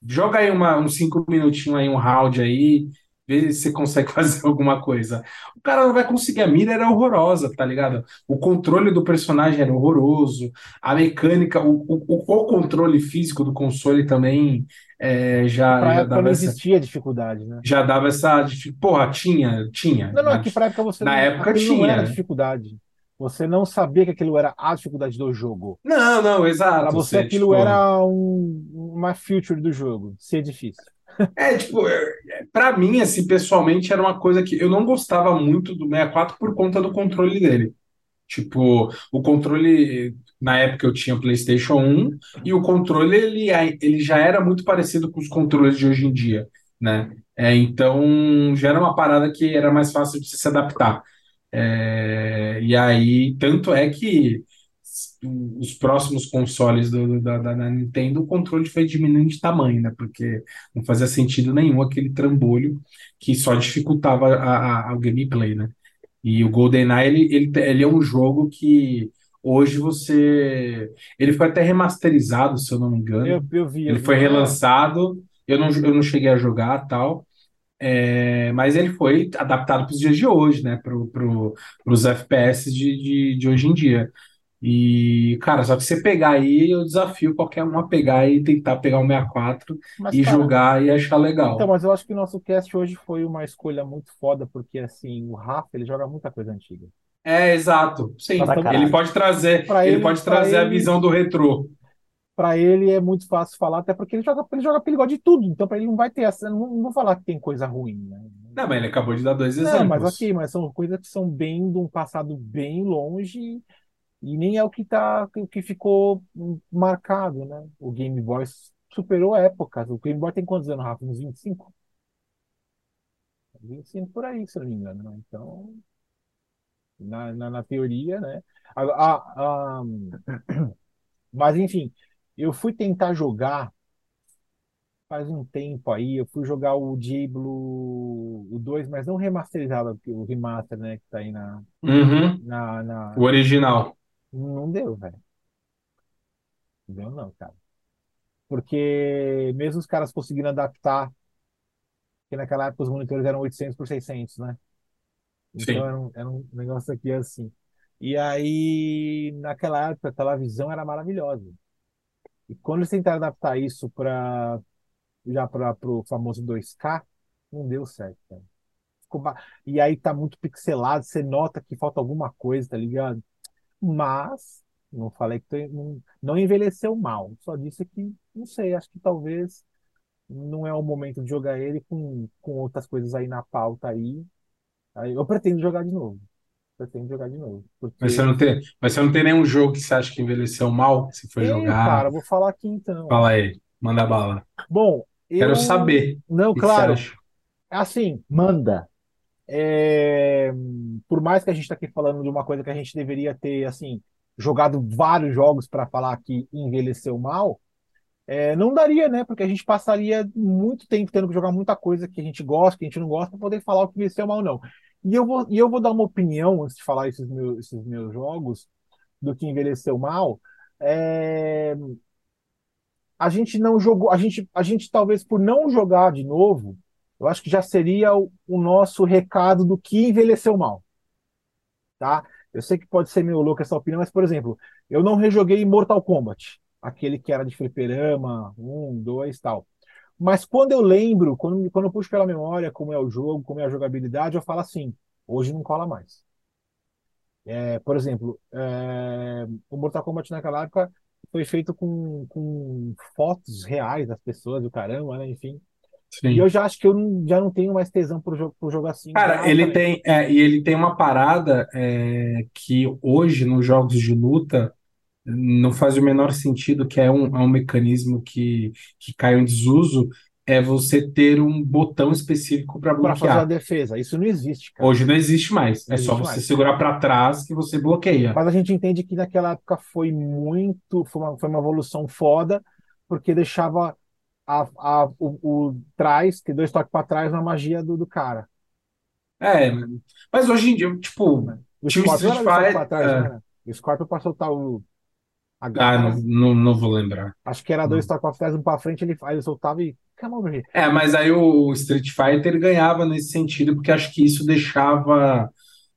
joga aí uma, uns cinco minutinhos aí, um round aí, vê se você consegue fazer alguma coisa. O cara não vai conseguir, a mira era horrorosa, tá ligado? O controle do personagem era horroroso, a mecânica, o, o, o controle físico do console também é, já, Pra já época não essa, existia dificuldade, né? já dava essa, porra, tinha, tinha, Não, não, é na, que pra época você na não, época aquilo não era tinha. dificuldade. Você não sabia que aquilo era a dificuldade do jogo. Não, não, exato. você Você, aquilo tipo, era um, uma feature do jogo, ser difícil. é tipo, é, para mim, assim, pessoalmente, era uma coisa que eu não gostava muito do 64 por conta do controle dele. Tipo, o controle, na época eu tinha o PlayStation 1, e o controle ele, ele já era muito parecido com os controles de hoje em dia, né? É, então, já era uma parada que era mais fácil de se adaptar. É, e aí, tanto é que os próximos consoles do- da, da- da Nintendo, o controle foi diminuindo de tamanho, né? Porque não fazia sentido nenhum aquele trambolho que só dificultava a, a- o gameplay, né? E o GoldenEye, ele, ele, ele é um jogo que hoje você... Ele foi até remasterizado, se eu não me engano. Eu, eu vi, eu Ele vi. foi relançado, eu não, eu não cheguei a jogar tal, é, mas ele foi adaptado para os dias de hoje, né? Para pro, os FPS de, de, de hoje em dia. E, cara, só que você pegar aí, eu desafio qualquer um a pegar e tentar pegar o 64 mas, e cara, jogar e achar então, legal. mas eu acho que o nosso cast hoje foi uma escolha muito foda, porque assim, o Rafa, ele joga muita coisa antiga. É, exato. Sim, ele pode trazer, ele ele, pode trazer a ele, visão do retrô. Para ele é muito fácil falar, até porque ele joga, ele joga gosta de tudo, então para ele não vai ter essa, não, não vou falar que tem coisa ruim, né? Não, mas ele acabou de dar dois Não, mas exemplos. ok, mas são coisas que são bem de um passado bem longe e nem é o que tá, o que ficou marcado, né? O Game Boy superou épocas. O Game Boy tem quantos anos, Rafa? Uns 25? 25 por aí, se não me engano. né? Então, na, na, na teoria, né? A, a- a- mas enfim, eu fui tentar jogar faz um tempo aí, eu fui jogar o Diablo, o 2, mas não remasterizado, porque o remaster, né, que tá aí na, Uhum. na, na- O original. Não deu, velho. Não deu não, cara. Porque mesmo os caras conseguindo adaptar, porque naquela época os monitores eram 800 por 600, né? Então Sim. era um, era um negócio aqui assim. E aí, naquela época, a televisão era maravilhosa. E quando eles tentaram adaptar isso para já para o famoso 2K, não deu certo, cara. Ba- E aí tá muito pixelado, você nota que falta alguma coisa, tá ligado? Mas não falei que tem- não, não envelheceu mal. Só disse que, não sei, acho que talvez não é o momento de jogar ele com, com outras coisas aí na pauta aí. Aí eu pretendo jogar de novo. Jogar de novo. Mas você Porque não tem, mas você não tem nenhum jogo que você acha que envelheceu mal, que você foi jogar? cara, vou falar aqui então. Fala aí, manda bala. Bom, Quero eu. saber Não, claro. Assim, Manda. é, por mais que a gente está aqui falando de uma coisa que a gente deveria ter, assim, jogado vários jogos para falar que envelheceu mal, é, não daria, né? Porque a gente passaria muito tempo tendo que jogar muita coisa que a gente gosta, que a gente não gosta, para poder falar o que envelheceu mal ou não. E eu vou, e eu vou dar uma opinião, antes de falar esses meus, esses meus jogos, do que envelheceu mal. É, a gente não jogou, a gente, a gente talvez por não jogar de novo, eu acho que já seria o, o nosso recado do que envelheceu mal, tá? Eu sei que pode ser meio louco essa opinião, mas, por exemplo, eu não rejoguei Mortal Kombat, aquele que era de fliperama, um, dois, tal. Mas quando eu lembro, quando, quando eu puxo pela memória como é o jogo, como é a jogabilidade, eu falo assim, hoje não cola mais. É, por exemplo, é, o Mortal Kombat naquela época foi feito com, com fotos reais das pessoas, do caramba, né? Enfim. E Sim. eu já acho que eu não- já não tenho mais tesão por jogo, por jogo assim. Cara, ele tem, é, e ele tem uma parada é, que hoje nos jogos de luta não faz o menor sentido, que é um, é um mecanismo que, que caiu em desuso, é você ter um botão específico para Para fazer a bloquear. defesa. Isso não existe, cara. Hoje não existe mais. Não É só existe você mais. segurar para trás que você bloqueia. Mas a gente entende que naquela época foi muito, foi uma, foi uma evolução foda, porque deixava a, a, o, o trás, que dois toques para trás na magia do, do cara. É, mas hoje em dia, tipo, O Scorpion era trás, é, era? O Scorpion para soltar o a ah, não, não, vou lembrar. acho que era dois toques para trás, um para frente, ele, aí ele soltava e. Come over here. É, mas aí o Street Fighter ganhava nesse sentido, porque acho que isso deixava,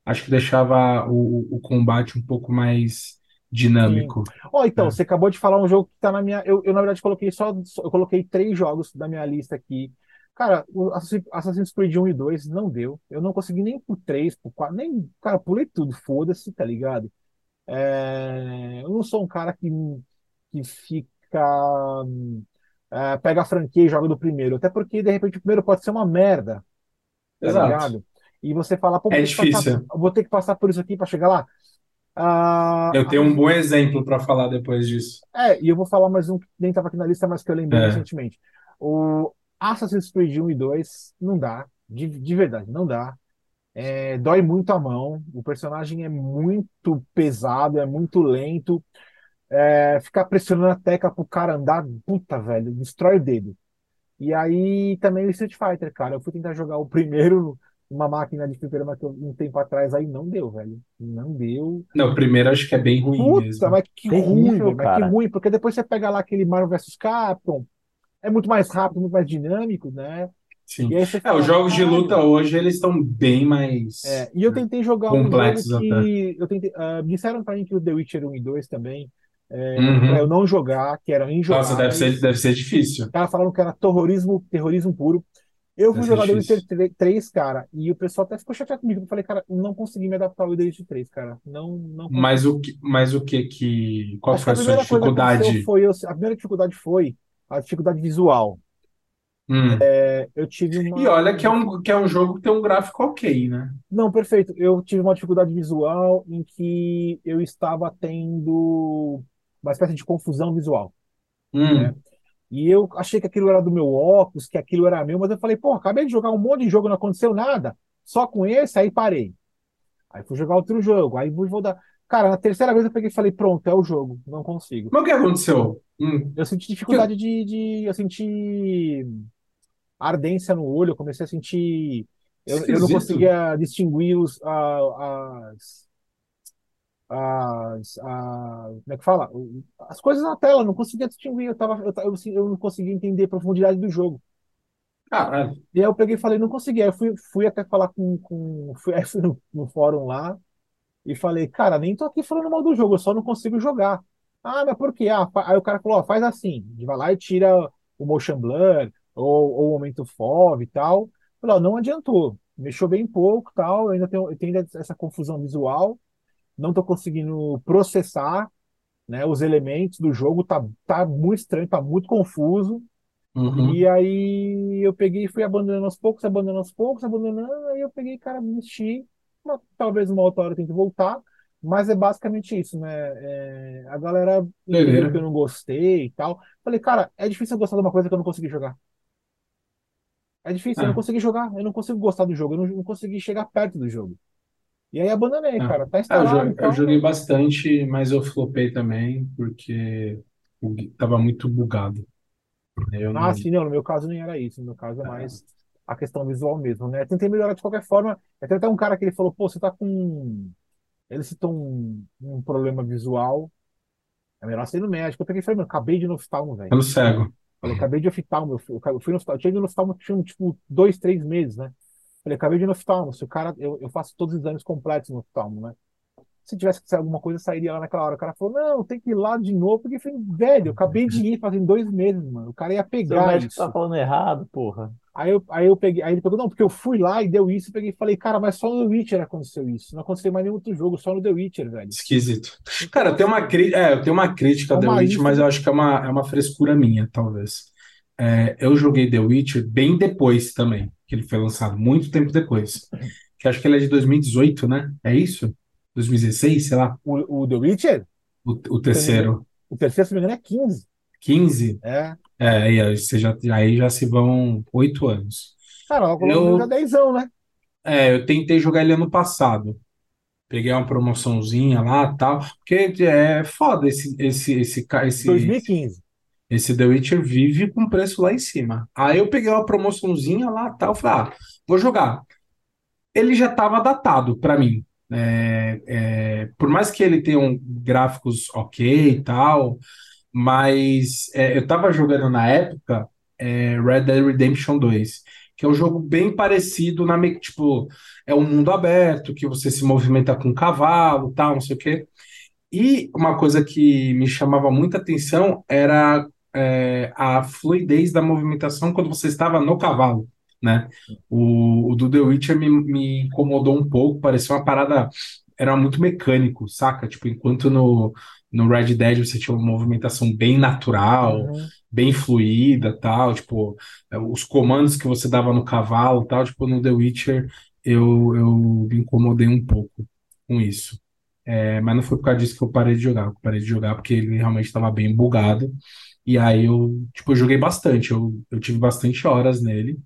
acho que deixava o, o combate um pouco mais dinâmico. Ó, então, É. você acabou de falar um jogo que tá na minha. Eu, eu na verdade, coloquei só, Eu coloquei três jogos da minha lista aqui. Cara, o Assassin- Assassin's Creed 1 e 2 não deu. Eu não consegui nem por 3, por 4, nem. Cara, pulei tudo, foda-se, tá ligado? É, eu não sou um cara que, que fica. é, pega a franquia e joga do primeiro. Até porque, de repente, o primeiro pode ser uma merda, tá Exato. ligado? E você fala, pô, vou É ter que passar, vou ter que passar por isso aqui pra chegar lá. Ah, Eu tenho um bom exemplo para falar depois disso. É, e eu vou falar mais um que nem estava aqui na lista, mas que eu lembrei É. recentemente. O Assassin's Creed 1 e 2 não dá, de, de verdade, não dá. É, dói muito a mão, o personagem é muito pesado, é muito lento. É, ficar pressionando a tecla pro cara andar, puta, velho, destrói o dedo. E aí também o Street Fighter, cara. Eu fui tentar jogar o primeiro numa máquina de fliperama que eu, um tempo atrás aí não deu, velho. Não deu. Não, o primeiro acho que é bem ruim Puta, mesmo. mas que Terrível, ruim, velho, mas que cara. ruim, porque depois você pega lá aquele Marvel vs Capcom, é muito mais rápido, muito mais dinâmico, né? Sim. É, fala, os jogos de luta hoje eles estão bem mais É, e eu tentei jogar um jogo complexos até. que eu tentei, ah, disseram pra mim que o The Witcher 1 e 2 também, é, Uhum. pra eu não jogar, que eram Nossa, deve ser, deve ser difícil. Os caras falaram que era terrorismo, terrorismo puro. Eu fui jogar The Witcher difícil. 3, cara, e o pessoal até ficou chateado comigo. Eu falei, cara, não consegui me adaptar ao The Witcher 3, cara. Não, não consegui. Mas o que, mas o que que, qual Acho foi a a sua dificuldade? foi, a primeira dificuldade foi a dificuldade visual. Hum. É, eu tive E uma. olha que é um, que é um jogo que tem um gráfico ok, né? Não, perfeito. Eu tive uma dificuldade visual em que eu estava tendo uma espécie de confusão visual, né? Hum. E eu achei que aquilo era do meu óculos, que aquilo era meu, mas eu falei, pô, acabei de jogar um monte de jogo, não aconteceu nada. Só com esse, aí parei. Aí fui jogar outro jogo, aí vou voltar. Cara, na terceira vez eu peguei e falei, pronto, é o jogo, não consigo. Mas o que aconteceu? Hum. Eu senti dificuldade de, de. Eu senti ardência no olho, eu comecei a sentir. Eu, eu não conseguia distinguir os, a- as, as, a- como é que fala? As coisas na tela, eu não conseguia distinguir, eu, tava, eu, eu, assim, eu não conseguia entender a profundidade do jogo. Caralho. E aí eu peguei e falei, não consegui. Aí eu fui, fui até falar com, com fui, aí fui no, no fórum lá e falei, cara, nem tô aqui falando mal do jogo, eu só não consigo jogar. Ah, mas por quê? Ah, aí o cara falou, ó, faz assim, vai lá e tira o motion blur ou, ou o aumento FOV e tal. Falei, ó, não adiantou. Mexeu bem pouco, tal, eu ainda tenho, eu tenho essa confusão visual, não tô conseguindo processar, né, os elementos do jogo, tá, tá muito estranho, tá muito confuso. Uhum. E aí eu peguei e fui abandonando aos poucos, abandonando aos poucos, abandonando, aí eu peguei, cara, desisti. Uma- talvez uma outra hora eu tente voltar, mas é basicamente isso, né? É, a galera que eu não gostei e tal. Falei, cara, é difícil eu gostar de uma coisa que eu não consegui jogar. É difícil, eu não Ah, consegui jogar, eu não consigo gostar do jogo, eu não, não consegui chegar perto do jogo. E aí abandonei, ah. cara, tá Ah, eu, instalado, eu então. joguei bastante, mas eu flopei também, porque tava muito bugado. Eu Ah, não. sim, não, no meu caso nem era isso, no meu caso é mais a questão visual mesmo, né? Tentei melhorar de qualquer forma. Tem até um cara que ele falou, pô, você tá com. Ele citou um, um problema visual, é melhor ir no médico. Eu peguei e falei, meu, acabei de ir no oftalmo, velho. Ficando cego. Falei, acabei de oftalmo, eu fui, eu fui no oftalmo, eu tinha ido no oftalmo, tinha, tipo, dois, três meses, né? Falei, acabei de ir no oftalmo, se o cara, eu, eu faço todos os exames completos no oftalmo, né? Se tivesse que sair alguma coisa, sairia lá naquela hora. O cara falou, não, tem que ir lá de novo, porque eu falei, velho, eu acabei de ir fazem dois meses, mano. O cara ia Seu pegar médico isso. tá falando errado, porra. Aí eu, aí eu peguei, aí ele pegou, não, porque eu fui lá e deu isso, eu peguei e falei, cara, mas só no The Witcher aconteceu isso. Não aconteceu mais nenhum outro jogo, só no The Witcher, velho. Esquisito. Cara, tem uma, cri... é, eu tenho uma crítica é a The uma Witcher, lista mas eu acho que é uma, é uma frescura minha, talvez. É, eu joguei The Witcher bem depois também, que ele foi lançado, muito tempo depois. Que acho que ele é de 2018, né? É isso? 2016, sei lá, O, o The Witcher, o, o eu terceiro. o terceiro, se não me engano, é 15. 15? É. É, aí, aí você já, aí já se vão oito anos. Cara, logo logo já Eu, 10 né? é, eu tentei jogar ele ano passado. Peguei uma promoçãozinha lá tal, porque é foda esse, esse, esse, esse, 2015. esse The Witcher vive com preço lá em cima. Aí eu peguei uma promoçãozinha lá tal, falei, ah, vou jogar. Ele já estava datado para mim. É, é, por mais que ele tenha um gráficos ok e tal, mas é, eu tava jogando na época é, Red Dead Redemption 2, que é um jogo bem parecido na tipo, é um mundo aberto que você se movimenta com um cavalo, tal, não sei o quê. E uma coisa que me chamava muita atenção era é, a fluidez da movimentação quando você estava no cavalo, né? O, o do The Witcher me, me incomodou um pouco, parecia uma parada, era muito mecânico, saca? Tipo, enquanto no, no Red Dead você tinha uma movimentação bem natural, Uhum. bem fluida, tal, tipo, os comandos que você dava no cavalo, tal, tipo, no The Witcher eu, eu me incomodei um pouco com isso. É, mas não foi por causa disso que eu parei de jogar. Eu parei de jogar porque ele realmente estava bem bugado. E aí eu, tipo, eu joguei bastante. Eu, eu tive bastante horas nele.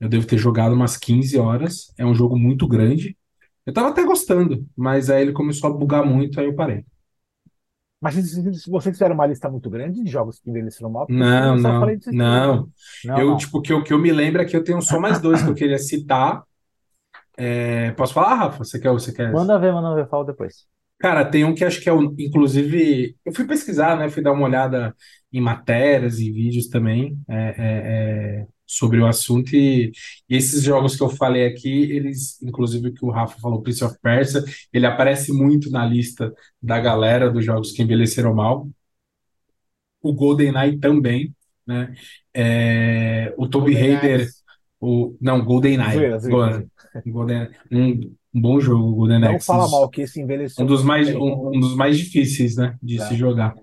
Eu devo ter jogado umas 15 horas. É um jogo muito grande. Eu tava até gostando, mas aí ele começou a bugar muito, aí eu parei. Mas se, vocês fizeram uma lista muito grande de jogos que envelheceram mal, Não, não, três, né? não. Não, Eu, não. tipo, que eu, que eu me lembro é que eu tenho só mais dois que eu queria citar. É, posso falar, Rafa? Você quer, você quer? Manda ver, manda ver, fala depois. Cara, tem um que acho que é o, inclusive, eu fui pesquisar, né? Fui dar uma olhada em matérias e vídeos também é, é, é, sobre o assunto e, e esses jogos que eu falei aqui, eles, inclusive que o Rafa falou, Prince of Persia, ele aparece muito na lista da galera dos jogos que envelheceram mal. O GoldenEye também, né? É, o Golden Raider, o, não, GoldenEye, Zoeira. Golden, um, um bom jogo, Golden Não fala mal, que esse Um envelheceu dos muito mais, um, um dos mais difíceis, né, de se É, jogar.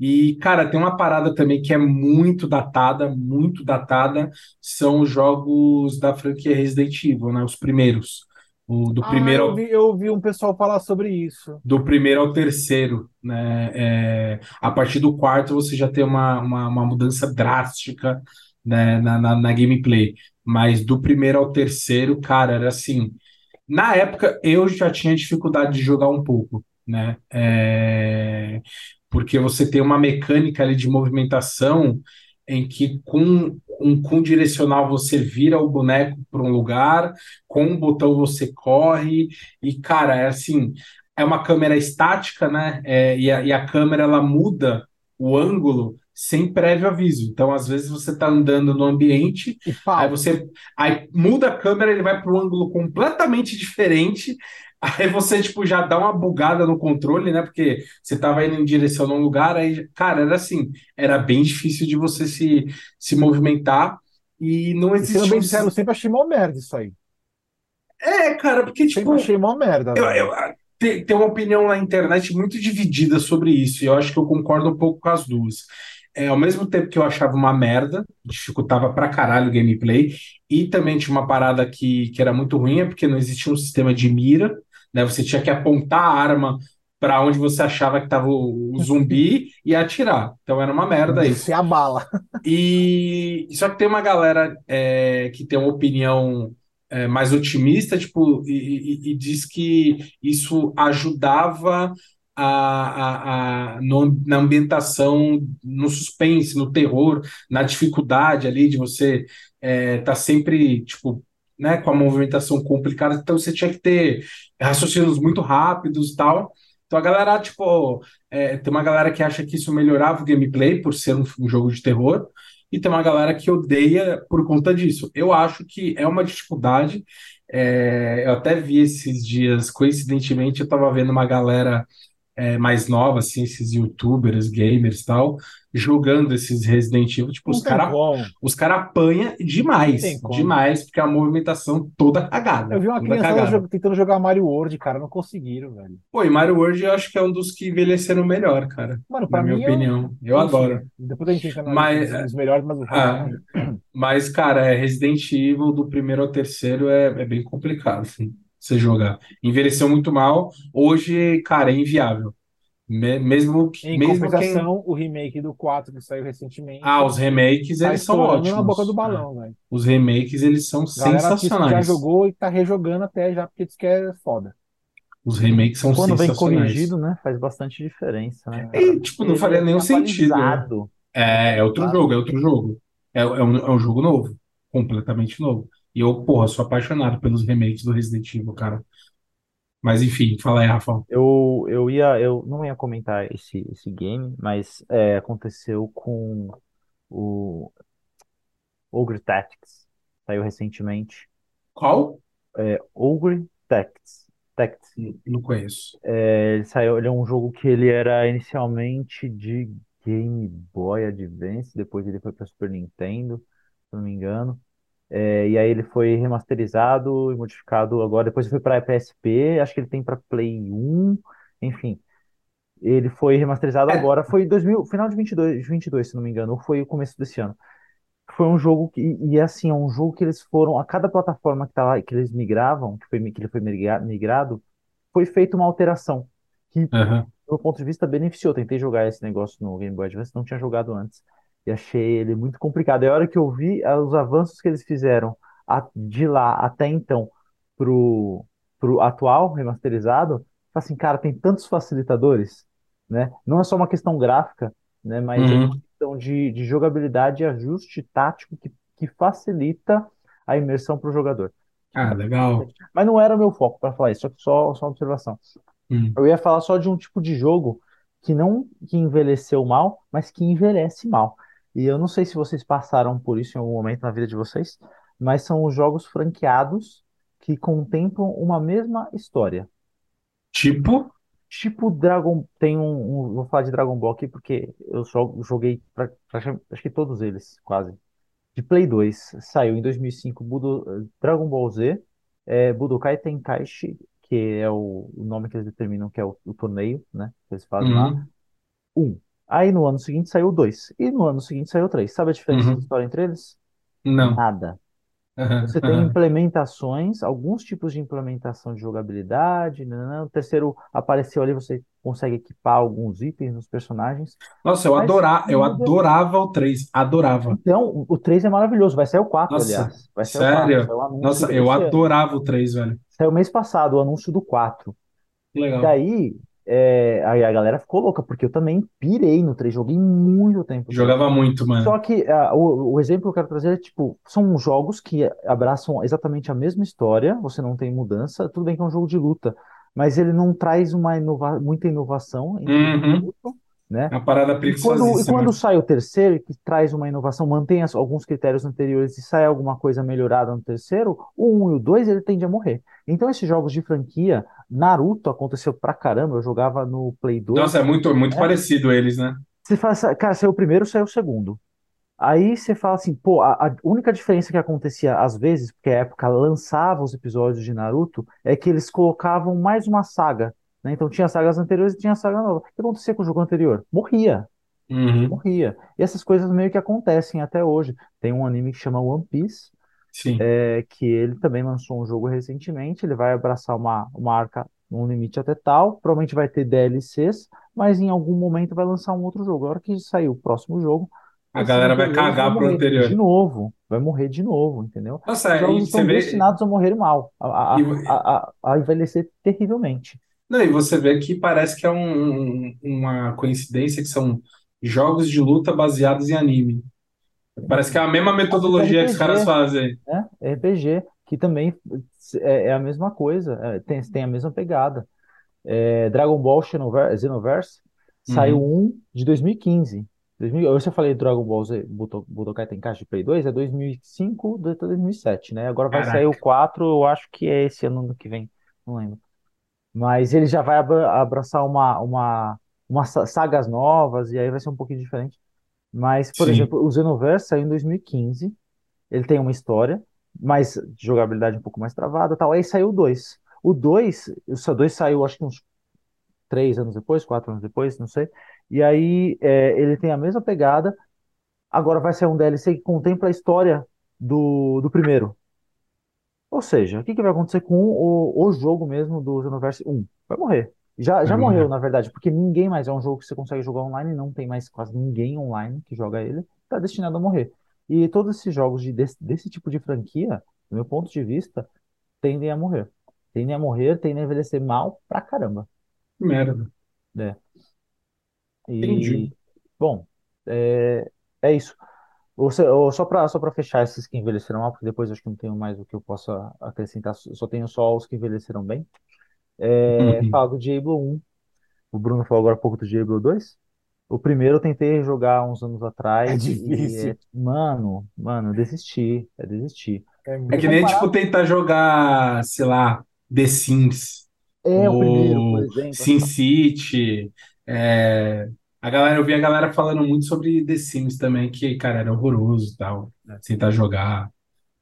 E, cara, tem uma parada também que é muito datada, muito datada, são os jogos da franquia Resident Evil, né, os primeiros. O do Ah, primeiro eu vi, eu vi um pessoal falar sobre isso. do primeiro ao terceiro, né? É, a partir do quarto você já tem uma, uma, uma mudança drástica, né, na, na, na gameplay. Mas do primeiro ao terceiro, cara, era assim. Na época eu já tinha dificuldade de jogar um pouco, né? É, porque você tem uma mecânica ali de movimentação em que com um com direcional você vira o boneco para um lugar, com um botão você corre e cara, é assim, é uma câmera estática, né? É, e, a, e a câmera ela muda o ângulo sem prévio aviso. Então, às vezes você está andando no ambiente Aí você aí muda a câmera, ele vai para um ângulo completamente diferente. Aí você tipo já dá uma bugada no controle, né? Porque você tava indo em direção a um lugar, aí, cara, era assim, era bem difícil de você se, se movimentar e não E sendo existia bem sincero, eu sempre achei mó merda isso aí. É, cara, porque Sempre tipo, achei mó merda, eu, eu, tem, tem uma opinião na internet muito dividida sobre isso, e eu acho que eu concordo um pouco com as duas. É, ao mesmo tempo que eu achava uma merda, dificultava pra caralho o gameplay, e também tinha uma parada que, que era muito ruim, é porque não existia um sistema de mira, né? Você tinha que apontar a arma para onde você achava que estava o, zumbi e atirar. Então era uma merda isso. A bala. E só que tem uma galera é, que tem uma opinião é, mais otimista, tipo, e, e- e diz que isso ajudava a, a, a- no- na ambientação, no suspense, no terror, na dificuldade ali de você estar sempre, tipo, né, com a movimentação complicada, então você tinha que ter raciocínios muito rápidos e tal. Então a galera, tipo, é, tem uma galera que acha que isso melhorava o gameplay por ser um, um jogo de terror, e tem uma galera que odeia por conta disso. Eu acho que é uma dificuldade. é, eu até vi esses dias, coincidentemente, eu estava vendo uma galera é, mais nova, assim, esses YouTubers, gamers e tal, jogando esses Resident Evil. Tipo, Não os caras os cara apanham Não demais, demais, porque a movimentação toda cagada, Eu vi uma toda criançada cagada. jog- tentando jogar Mario World, cara, não conseguiram, velho. Pô, e Mario World eu acho que é um dos que envelheceram melhor, cara, Mano, na pra minha mim, eu, opinião. Eu enfim, adoro. depois a gente entra na Mas, dos melhores, mas ah, mas, cara, é Resident Evil do primeiro ao terceiro é, é bem complicado, assim, você jogar. Envelheceu muito mal, hoje, cara, é inviável. Me- mesmo, que- Em mesmo quem. compensação, o remake do 4 que saiu recentemente Ah, os remakes, tá eles são estourando na boca ótimos. do Ah, balão, velho. os remakes, eles são Galera que já sensacionais. jogou e tá rejogando até já porque diz que é foda. Os remakes são Quando vem sensacionais. corrigido, né? Faz bastante diferença, né, É. E, tipo, não Ele faria é nenhum sentido, né? É, é outro tá? jogo, é outro jogo. É, é um, é um jogo novo, completamente novo. E eu, porra, sou apaixonado pelos remakes do Resident Evil, cara. Mas enfim, fala aí, Rafa. Eu, eu ia, eu não ia comentar esse, esse game, mas é, aconteceu com o Ogre Tactics. Saiu recentemente. Qual? É, Ogre Tactics. Tactics. Não não conheço. É, ele saiu, ele é um jogo que ele era inicialmente de Game Boy Advance, depois ele foi para Super Nintendo, se não me engano. É, e aí ele foi remasterizado e modificado agora. Depois ele foi para PSP, acho que ele tem para Play 1, enfim. Ele foi remasterizado É, agora, foi em 2000, final de 22, 22, se não me engano, ou foi o começo desse ano. Foi um jogo que, e assim, é um jogo que eles foram, a cada plataforma que, tava, que eles migravam, que, foi, que ele foi migra- migrado, foi feita uma alteração, que, aham. do meu ponto de vista, beneficiou. Tentei jogar esse negócio no Game Boy Advance, não tinha jogado antes, e achei ele muito complicado. E a hora que eu vi ah, os avanços que eles fizeram de lá até então pro, pro atual remasterizado, assim, cara, tem tantos facilitadores, né? Não é só uma questão gráfica, né? Mas é uma Uhum. questão de, de jogabilidade e ajuste tático que, que facilita a imersão para o jogador. Ah, legal. Mas não era o meu foco para falar isso, só, só, só uma observação. Hum. Eu ia falar só de um tipo de jogo que não que envelheceu mal, mas que envelhece mal. E eu não sei se vocês passaram por isso em algum momento na vida de vocês, mas são os jogos franqueados que contemplam uma mesma história. Tipo, Tipo Dragon, tem um, um- vou falar de Dragon Ball aqui porque eu só joguei pra, pra- acho que todos eles, quase. De Play 2, saiu em 2005 Budo, Dragon Ball Z, é, Budokai Tenkaichi, que é o, o nome que eles determinam que é o, o torneio, né, que eles fazem lá, uhum, um. Aí no ano seguinte saiu o 2, e no ano seguinte saiu o 3. Sabe a diferença de uhum. história entre eles? Não. Nada. Você tem implementações, alguns tipos de implementação de jogabilidade. Né? O terceiro apareceu ali, você consegue equipar alguns itens nos personagens. Nossa, eu Mas adorava, eu muda. adorava o 3, adorava. Então, o 3 é maravilhoso. Vai sair o 4, Nossa, aliás. Vai sair o 4. sério? O anúncio Nossa, eu ano. adorava o 3, velho. Saiu mês passado o anúncio do 4. Que legal. Daí, é, aí a galera ficou louca, porque eu também pirei no 3, joguei muito tempo. o 3. Jogava muito, mano. Só que ah, o, o exemplo que eu quero trazer é, tipo, são jogos que abraçam exatamente a mesma história, você não tem mudança, tudo bem que é um jogo de luta, mas ele não traz uma inova muita inovação Uhum. luta, né? É uma parada E quando, e quando sai o terceiro, que traz uma inovação, mantém as- alguns critérios anteriores e sai alguma coisa melhorada no terceiro, o 1 e o 2 ele tende a morrer. Então esses jogos de franquia, Naruto aconteceu pra caramba, eu jogava no Play 2, Nossa, é muito, muito né? parecido eles, né? Você fala, cara, saiu o primeiro, saiu o segundo. Aí você fala assim, pô, a, a única diferença que acontecia às vezes, porque a época lançava os episódios de Naruto, é que eles colocavam mais uma saga, né? Então tinha sagas anteriores e tinha saga nova. O que acontecia com o jogo anterior? Morria, Uhum. morria. E essas coisas meio que acontecem até hoje. Tem um anime que chama One Piece, é, que ele também lançou um jogo recentemente, ele vai abraçar uma, uma arca num limite até tal, provavelmente vai ter DLCs, mas em algum momento vai lançar um outro jogo. A hora que sair o próximo jogo, A galera vai cagar pro morrer anterior. de novo, vai morrer de novo, entendeu? Nossa, Os jogos estão vê. destinados a morrer mal, a, a, a, a envelhecer terrivelmente. Não, e você vê que parece que é um- um- uma coincidência que são jogos de luta baseados em anime. Parece que é a mesma metodologia que os caras RPG, fazem. né? RPG, que também é, é a mesma coisa, é, tem, tem a mesma pegada. É, Dragon Ball Xenover- Xenoverse saiu Uhum. um de 2015. 2000, eu já falei Dragon Ball Z Buto- Budokai Tenkaichi de Play 2, é 2005 do- até 2007, né? Agora vai sair o Caraca. 4, eu acho que é esse ano ano que vem, não lembro. Mas ele já vai abra- abraçar uma, uma, umas sa- sagas novas e aí vai ser um pouquinho diferente. Mas, por Sim. exemplo, o Xenoverse saiu em 2015, ele tem uma história, mas de jogabilidade um pouco mais travada e tal. Aí saiu o 2. O 2, o 2 saiu acho que uns três anos depois, quatro anos depois, não sei. E aí é, ele tem a mesma pegada. Agora vai sair um DLC que contempla a história do, do primeiro. Ou seja, o que que vai acontecer com o, o jogo mesmo do Xenoverse 1? Vai morrer. Já, já morreu, morrer. na verdade, porque ninguém mais é um jogo que você consegue jogar online, não tem mais quase ninguém online que joga ele, está destinado a morrer. E todos esses jogos de, desse, desse tipo de franquia, do meu ponto de vista, tendem a morrer. Tendem a morrer, tendem a envelhecer mal pra caramba. Merda. Entendi. E, bom, é, é isso. Você, ô, só para só para fechar esses que envelheceram mal, porque depois acho que não tenho mais o que eu possa acrescentar, só tenho só os que envelheceram bem. É, Uhum. fala do Diablo 1. O Bruno falou agora há pouco do Diablo 2. O primeiro eu tentei jogar uns anos É atrás e, difícil. é, mano, mano, eu desisti, é desistir. É É muito que nem, Comparado, tipo, tentar jogar, sei lá, The Sims é o primeiro, por ou exemplo. SimCity. A galera, eu vi a galera falando muito sobre The Sims também, que, cara, era horroroso e tal. né? Tentar jogar.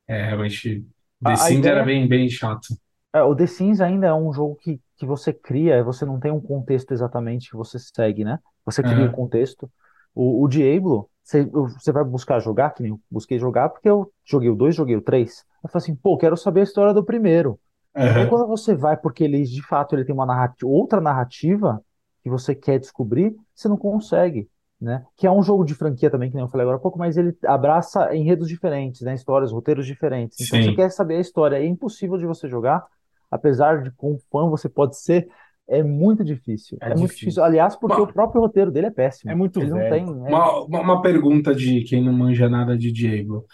É, realmente, The A, a Sims era ideia bem, bem chato. É, o The Sims ainda é um jogo que, que você cria, você não tem um contexto exatamente que você segue, né? Você cria o Aham. contexto. O, o Diablo, você, você vai buscar jogar, que nem eu busquei jogar, porque eu joguei o 2, joguei o 3. Eu falei assim, pô, quero saber a história do primeiro. Aham. quando você vai, porque ele de fato ele tem uma narrativa, outra narrativa que você quer descobrir, você não consegue, né? Que é um jogo de franquia também, que nem eu falei agora há pouco, mas ele abraça enredos diferentes, né? Histórias, roteiros diferentes. Então você Sim. quer saber a história, é impossível de você jogar, apesar de quão fã você pode ser, é muito difícil. É É muito difícil. difícil, aliás, porque o próprio roteiro dele é É péssimo. muito Ele não velho. tem, é, uma, uma uma pergunta de quem não manja nada de Diablo.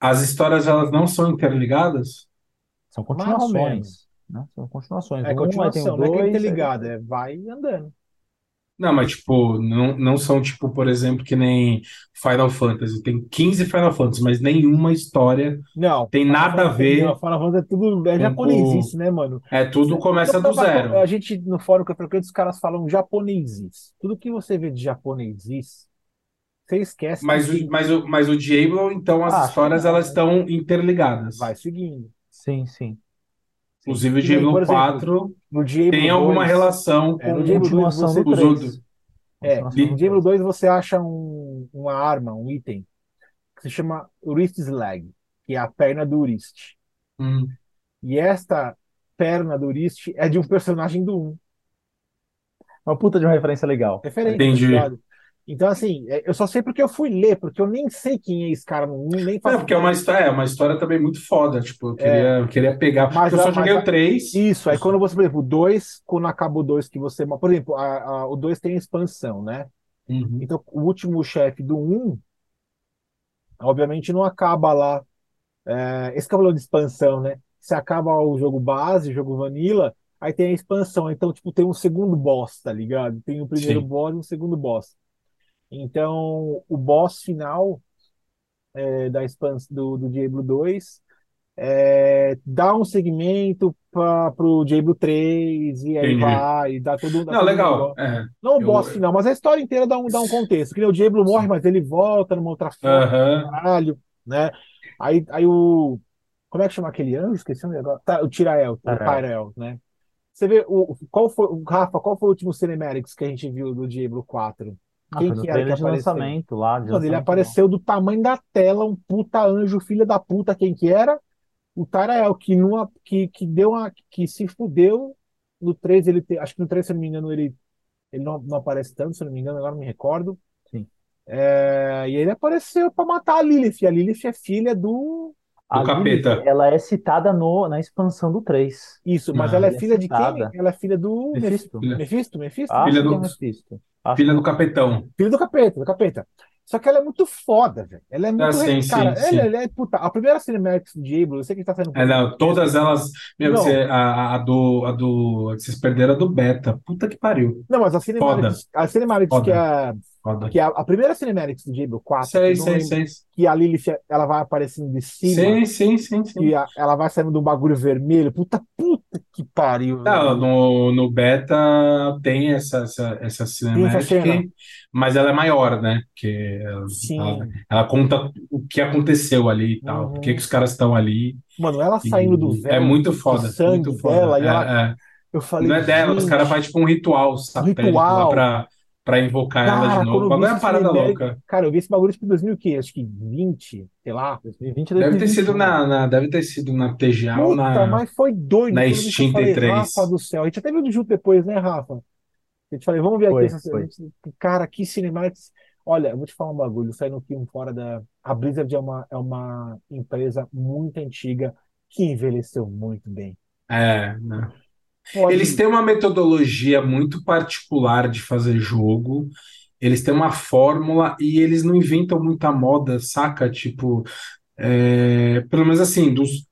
As histórias, elas não são interligadas? são continuações, né? São continuações. É um, continuação, não é que é dois, interligado, é vai andando. Não, mas tipo, não, não são tipo, por exemplo, que nem Final Fantasy. Tem 15 Final Fantasy, mas nenhuma história Não, tem Final nada a Fantasy, não, ver Final Fantasy é tudo, é com, japonesice, com... né, mano? É, tudo Cê- começa do toda japo- zero. A gente, no fórum que eu frequento, os caras falam japonesis. Tudo que você vê de japonesis, você esquece que Mas o, mas o, mas o Diablo, então, as Ah, histórias, elas né? estão interligadas. Vai seguindo. Sim, sim. Inclusive, o Diablo exemplo, 4 no Diablo tem alguma 2, relação é, no com Diablo 2 Continuação você. os outros. 3. É, no Diablo 3. 2 você acha um, uma arma, um item, que se chama Wrist Slag. que é a perna do Urist. Hum, E esta perna do Urist é de um personagem do 1. Uma puta de uma referência legal. Referência, Entendi. tá ligado? Então, assim, é, eu só sei porque eu fui ler, porque eu nem sei quem é esse cara no 1, nem É, faço porque é uma história, é uma história também muito foda. Tipo, eu queria, eu queria pegar. É. Mas porque eu só a- joguei mas o 3. Isso, aí quando você, por exemplo, o 2, quando acaba o 2 que você. Por exemplo, a- a- o 2 tem expansão, né? Uhum. Então, o último chefe do 1, obviamente, não acaba lá. É, esse que é de expansão, né? Você acaba o jogo base, o jogo vanilla, aí tem a expansão. Então, tipo, tem um segundo boss, tá ligado? Tem o primeiro Sim. boss e um segundo boss. Então, o boss final é, da expansão do, do Diablo 2 é, dá um segmento para o Diablo 3 e aí Entendi. vai, e dá todo, dá Não, todo um legal. negócio. É. Não o Eu- boss final, mas a história inteira dá um, dá um contexto. Que nem o Diablo morre, mas ele volta numa outra forma, Aham. caralho, né? Aí, aí o. Como é que chama aquele anjo? Esqueci o nome agora. Tá, o Tirael, o Tirael. Tyrell, né? Você vê, o, qual foi, o Rafa, qual foi o último Cinematics que a gente viu do Diablo 4? Ah, Quem que era que apareceu? lançamento lá. Mano, ele apareceu do tamanho da tela, um puta anjo, filho da puta, quem que era? O Tarael, que, não, que, que deu uma, que se fudeu no 3, ele te- acho que no 3, se eu não me engano, ele, ele não, não aparece tanto, se eu não me engano, agora não me recordo. Sim. É, e ele apareceu pra matar a Lilith. E a Lilith é filha do. A capeta. ela é citada no, na expansão do 3. Isso, mas Ah, ela é é filha de quem? Ela é filha do Mephisto. Mephisto? Mephisto? Acho Filha do- é Mephisto. Acho Filha do capetão. Filho do capeta, do capeta. Só que ela é muito foda, velho. Ela é muito. Ah, sim, cara, sim, ela, sim. ela é puta. A primeira Cinematics do Diablo, eu sei que tá saindo um É, não, todas elas. Meu, você- a, a do, a do. a que vocês perderam a do beta. Puta que pariu. Não, mas a Cinematics, a Cinematics Foda. que é, a- Foda. que é a, a primeira Cinematics do Diablo 4, Sei, não sei, lembro, sei. que a Lilith ela vai aparecendo de cima Sim, sim, sim, sim. e a- ela vai saindo de um bagulho vermelho. Puta, puta que pariu. Não, velho. no, no beta tem essa, essa, essa cinematic, mas ela é maior, né? Porque ela, Sim. ela, ela conta o que aconteceu ali e tal, Uhum. por que que os caras estão ali. Mano, ela saindo do véu, é muito foda, do sangue muito foda. dela, e É, ela- é. eu falei, Não é dela, os caras fazem tipo um ritual Ritual. lá pra, pra invocar ela Cara, de novo. vi é uma parada louca. Cara, eu vi esse bagulho tipo em 2000 o quê? Acho que 20, sei lá. 2020 Deve ter sido 2021. na, na- deve ter sido na TGA ou na. mas foi doido. na Steam falei, T3. Rafa do céu. A gente até viu junto depois, né, Rafa? Eu te falei, vamos ver aqui Foi, essa foi. a gente- Cara, que cinematics. Olha, eu vou te falar um bagulho, saindo aqui um fora da. A Blizzard é uma, é uma empresa muito antiga que envelheceu muito bem. É, né? Pode- Eles têm uma metodologia muito particular de fazer jogo. Eles têm uma fórmula e eles não inventam muita moda, saca? Tipo, é, pelo menos assim, dos,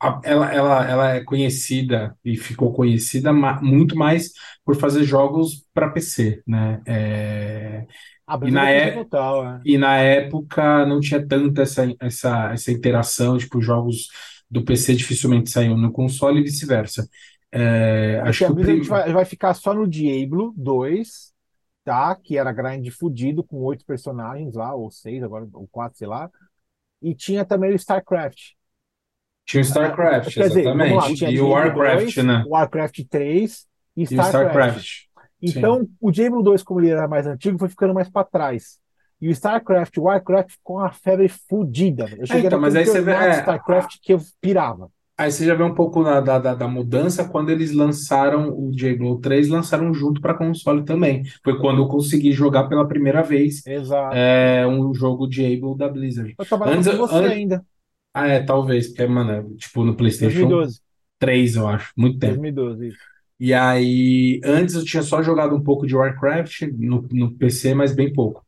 a- ela, ela, ela é conhecida e ficou conhecida ma- muito mais por fazer jogos para PC, né? É, A e na é total, e na época não tinha tanta essa, essa, essa interação, tipo, jogos do PC dificilmente saíam no console e vice-versa. É, acho a que Blizzard prim- vai, vai ficar só no Diablo 2, tá? Que era grind fudido, com oito personagens lá, ou seis, agora, ou quatro, sei lá. E tinha também o StarCraft. tinha o StarCraft, Quer dizer, vamos lá, exatamente, tinha e o Warcraft, 2, né? Warcraft 3 e E o StarCraft. StarCraft. Então, o Diablo 2, como ele era mais antigo, foi ficando mais para trás. E o StarCraft, o Warcraft ficou uma febre fodida. Eu cheguei então, a mas aí você vê- é, StarCraft que eu pirava. Aí você já vê um pouco da, da, da- da mudança quando eles lançaram o Diablo 3, lançaram junto para console também. Foi quando eu consegui jogar pela primeira vez Exato. é, um jogo Diablo da Blizzard. Eu trabalhava Antes- com você antes- ainda, Ah, é, talvez, porque, mano, é, tipo, no PlayStation 2012. 3, eu acho, muito tempo. 2012, isso. E aí, antes eu tinha só jogado um pouco de Warcraft no, no PC, mas bem pouco.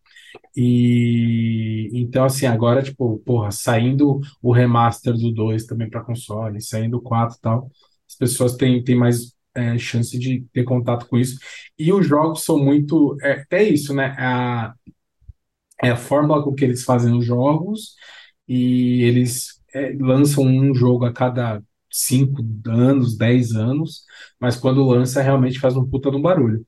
E então, assim, agora, tipo, porra, saindo o remaster do 2 também para console, saindo o 4 e tal, as pessoas têm, têm mais é, chance de ter contato com isso. E os jogos são muito. É, até isso, né? A, é a fórmula com que eles fazem os jogos, e eles é, lançam um jogo a cada 5 anos, 10 anos, mas quando lança realmente faz um puta no barulho.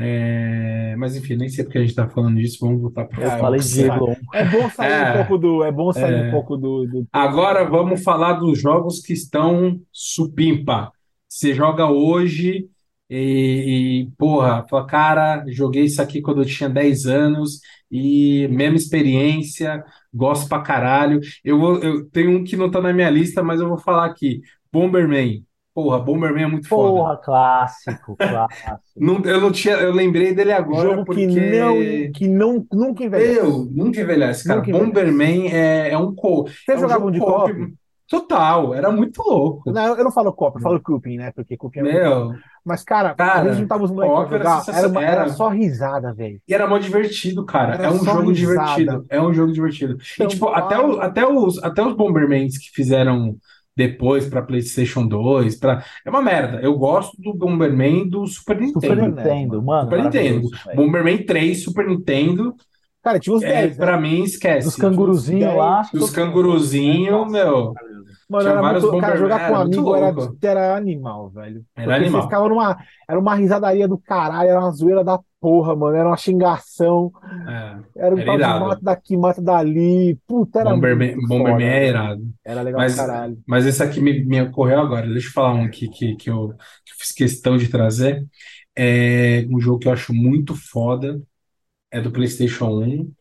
É, mas enfim, nem sei porque a gente tá falando disso, vamos voltar para o Falei foco. de Diablo 1. É bom sair É. um pouco do. É bom sair É. um pouco do, do- Agora vamos falar dos jogos que estão supimpa. Você joga hoje e, e, porra, fala, cara, joguei isso aqui quando eu tinha 10 anos e mesma experiência, gosto pra caralho. Eu, vou, eu tenho um que não tá na minha lista, mas eu vou falar aqui. Bomberman. Porra, Bomberman é muito foda. Porra, clássico, clássico. Não, eu não tinha, eu lembrei dele agora Jogo porque que não, que não, nunca envelhece. eu nunca envelhece, cara. Nunca envelhece. Bomberman é, é um co, Vocês é um jogavam de co-op co-op? total, era muito louco. Não, eu não falo copo, eu falo cupim, né? Porque cupim é muito Meu, Mas, cara, Cara, a gente juntava os moleques pra era jogar, sensacional. era, uma- era Era- só risada, velho. E era mó divertido, cara. Era É um jogo risada. divertido. É um jogo divertido. E, Então, tipo, para. até, o- até, os, até os Bombermans que fizeram depois pra PlayStation 2, pra... é uma merda. Eu gosto do Bomberman do Super Nintendo. Super Nintendo, mano. Super Nintendo. velho. Bomberman 3, Super Nintendo, Cara, tinha uns é, 10, né? pra mim, esquece. Dos canguruzinhos lá. Dos canguruzinhos, meu. Mano, tinha era vários muito, cara, jogar com um era amigo era, era animal, velho. Era Porque animal. você ficava numa. Era uma risadaria do caralho, era uma zoeira da porra, mano. Era uma xingação. É. Era um Era tal de irado. mata daqui, mata dali. Puta, era Bomberman, muito Bomberman foda, é irado. Era legal Mas, caralho. mas esse aqui me, me ocorreu agora. Deixa eu falar um aqui que, que, eu, que eu fiz questão de trazer. É um jogo que eu acho muito foda. É do PlayStation 1.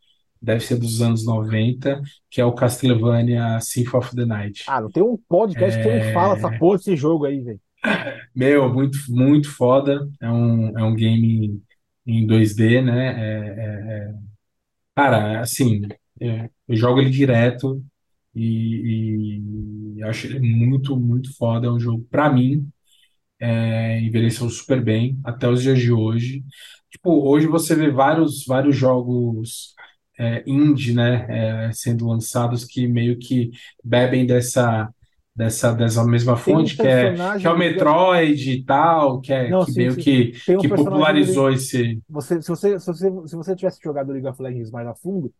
Deve ser dos anos 90, que é o Castlevania Symphony of the Night. Ah, não tem um podcast que É. ele fala essa porra desse jogo aí, velho. Meu, muito, muito foda. É um, é um game em 2D, né? É, é- é- Cara, assim, é, eu jogo ele direto e, e eu acho ele muito, muito foda. É um jogo, pra mim, é, envelheceu super bem até os dias de hoje. Tipo, hoje você vê vários, vários jogos é, indie, né, é, sendo lançados que meio que bebem dessa, dessa, dessa mesma Tem um fonte, que é, que é o Metroid e tal, que, é, Não, que sim, meio sim. que, um que popularizou esse. Você, se você, se você, se você tivesse jogado League of Legends mais a fundo,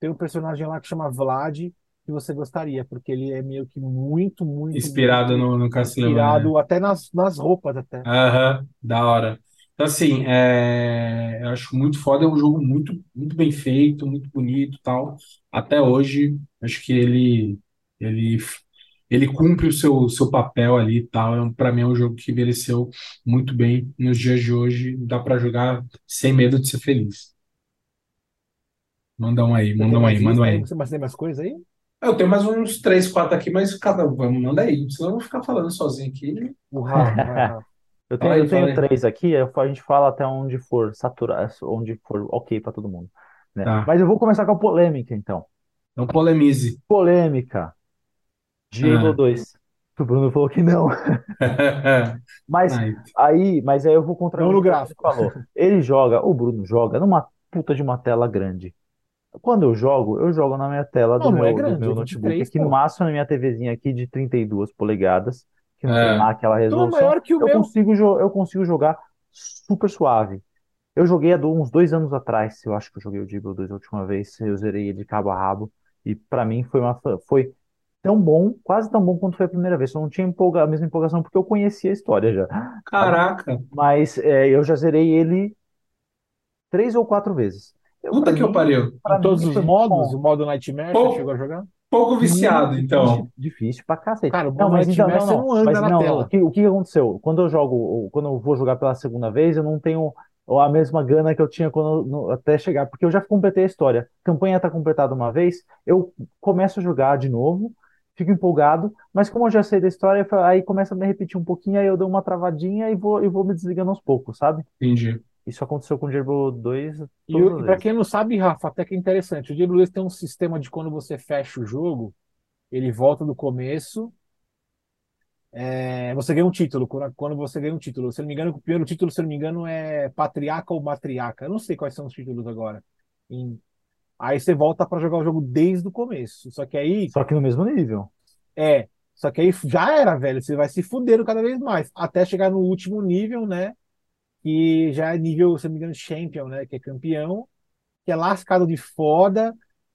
tem um personagem lá que chama Vlad que você gostaria, porque ele é meio que muito, muito, Inspirado muito no, no Castlevania. inspirado até nas, nas roupas até. Aham, da hora. Então, assim, é, eu acho muito foda, é um jogo muito, muito bem feito, muito bonito e tal. Até hoje, acho que ele, ele, ele cumpre o seu, seu papel ali e tal. É para mim, é um jogo que envelheceu muito bem nos dias de hoje. Dá pra jogar sem medo de ser feliz. Manda um aí, manda um aí, manda um aí. Você tem mais coisa aí? Eu tenho mais uns três, quatro aqui, mas cada um, manda aí, senão eu vou ficar falando sozinho aqui. Rafa. Eu tenho, eu tenho três aqui, a gente fala até onde for saturar, onde for ok pra todo mundo, né? Tá. Mas eu vou começar com a polêmica, então. Então, polemize. Polêmica. Diablo Ah. 2. O Bruno falou que não. Mas aí, mas aí eu vou contra o ele gráfico. falou. Ele joga, o Bruno joga numa puta de uma tela grande. Quando eu jogo, eu jogo na minha tela do Não, não meu, é do grande, meu é notebook 23, aqui, no máximo na minha TVzinha aqui de 32 polegadas, que não É. tem lá aquela Então é resolução. maior que o Eu meu. consigo, eu consigo jogar super suave. Eu joguei há do- uns dois anos atrás, eu acho que eu joguei o Diablo 2 a última vez, eu zerei ele de cabo a rabo, e pra mim foi uma, foi tão bom, quase tão bom quanto foi a primeira vez. Eu não tinha empolga- a mesma empolgação porque eu conhecia a história já. Caraca, Mas é, eu já zerei ele três ou quatro vezes. Eu, puta que eu mim- pariu. pra Em todos mim os modos, bom. o modo Nightmare, Pô. você chegou a jogar? Pouco viciado, então. Difícil, difícil pra cacete. Cara, o Não, mas então, não, não anda Mas na não, não. tela. O que, o que aconteceu? Quando eu jogo, quando eu vou jogar pela segunda vez, eu não tenho a mesma gana que eu tinha quando, no- até chegar, porque eu já completei a história. A campanha tá completada uma vez, eu começo a jogar de novo, fico empolgado, mas como eu já sei da história, aí começa a me repetir um pouquinho, aí eu dou uma travadinha e vou, e vou me desligando aos poucos, sabe? Entendi. Isso aconteceu com o Diablo 2 E, todas as e vezes. quem não sabe, Rafa, até que é interessante. O Diablo 2 tem um sistema de quando você fecha o jogo, ele volta do começo. é, você ganha um título. Quando, quando você ganha um título, se eu não me engano, o primeiro título, se eu não me engano, é patriarca ou matriarca. Eu não sei quais são os títulos agora. Em- Aí você volta pra jogar o jogo desde o começo. Só que aí Só que no mesmo nível. É, só que aí já era, velho. Você vai se fudendo cada vez mais, até chegar no último nível, né? Que já é nível, se não me engano, champion, né? Que é campeão, que é lascado de foda.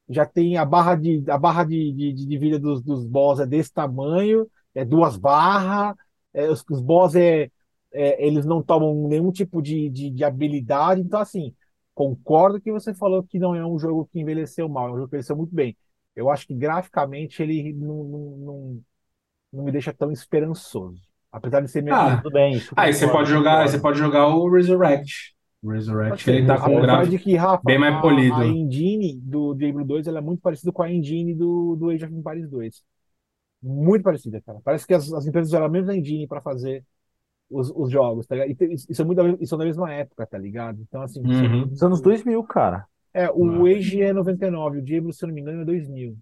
Já tem a barra de, a barra de, de, de vida dos, dos boss é desse tamanho, é duas barras. É, os, os boss é, é, eles não tomam nenhum tipo de, de, de habilidade. Então, assim, concordo que você falou que não é um jogo que envelheceu mal, é um jogo que envelheceu muito bem. Eu acho que graficamente ele não, não, não, não me deixa tão esperançoso. Apesar de ser meio. Ah, Tudo bem, isso Aí você pode jogar, você pode jogar o Resurrect. O ser. ele tá com um gráfico de que, Rafa, bem mais a, polido. a engine do Diablo 2 ela é muito parecida com a engine do, do Age of Empires 2. Muito parecida, cara. Parece que as, as empresas usaram a mesma engine para fazer os, os jogos, tá ligado? E tem- isso, é muito isso é da mesma época, tá ligado? Então, assim, Uhum. Dos anos 2000, cara. é, o Ah. Age é 99, o Diablo, se eu não me engano, é 2000.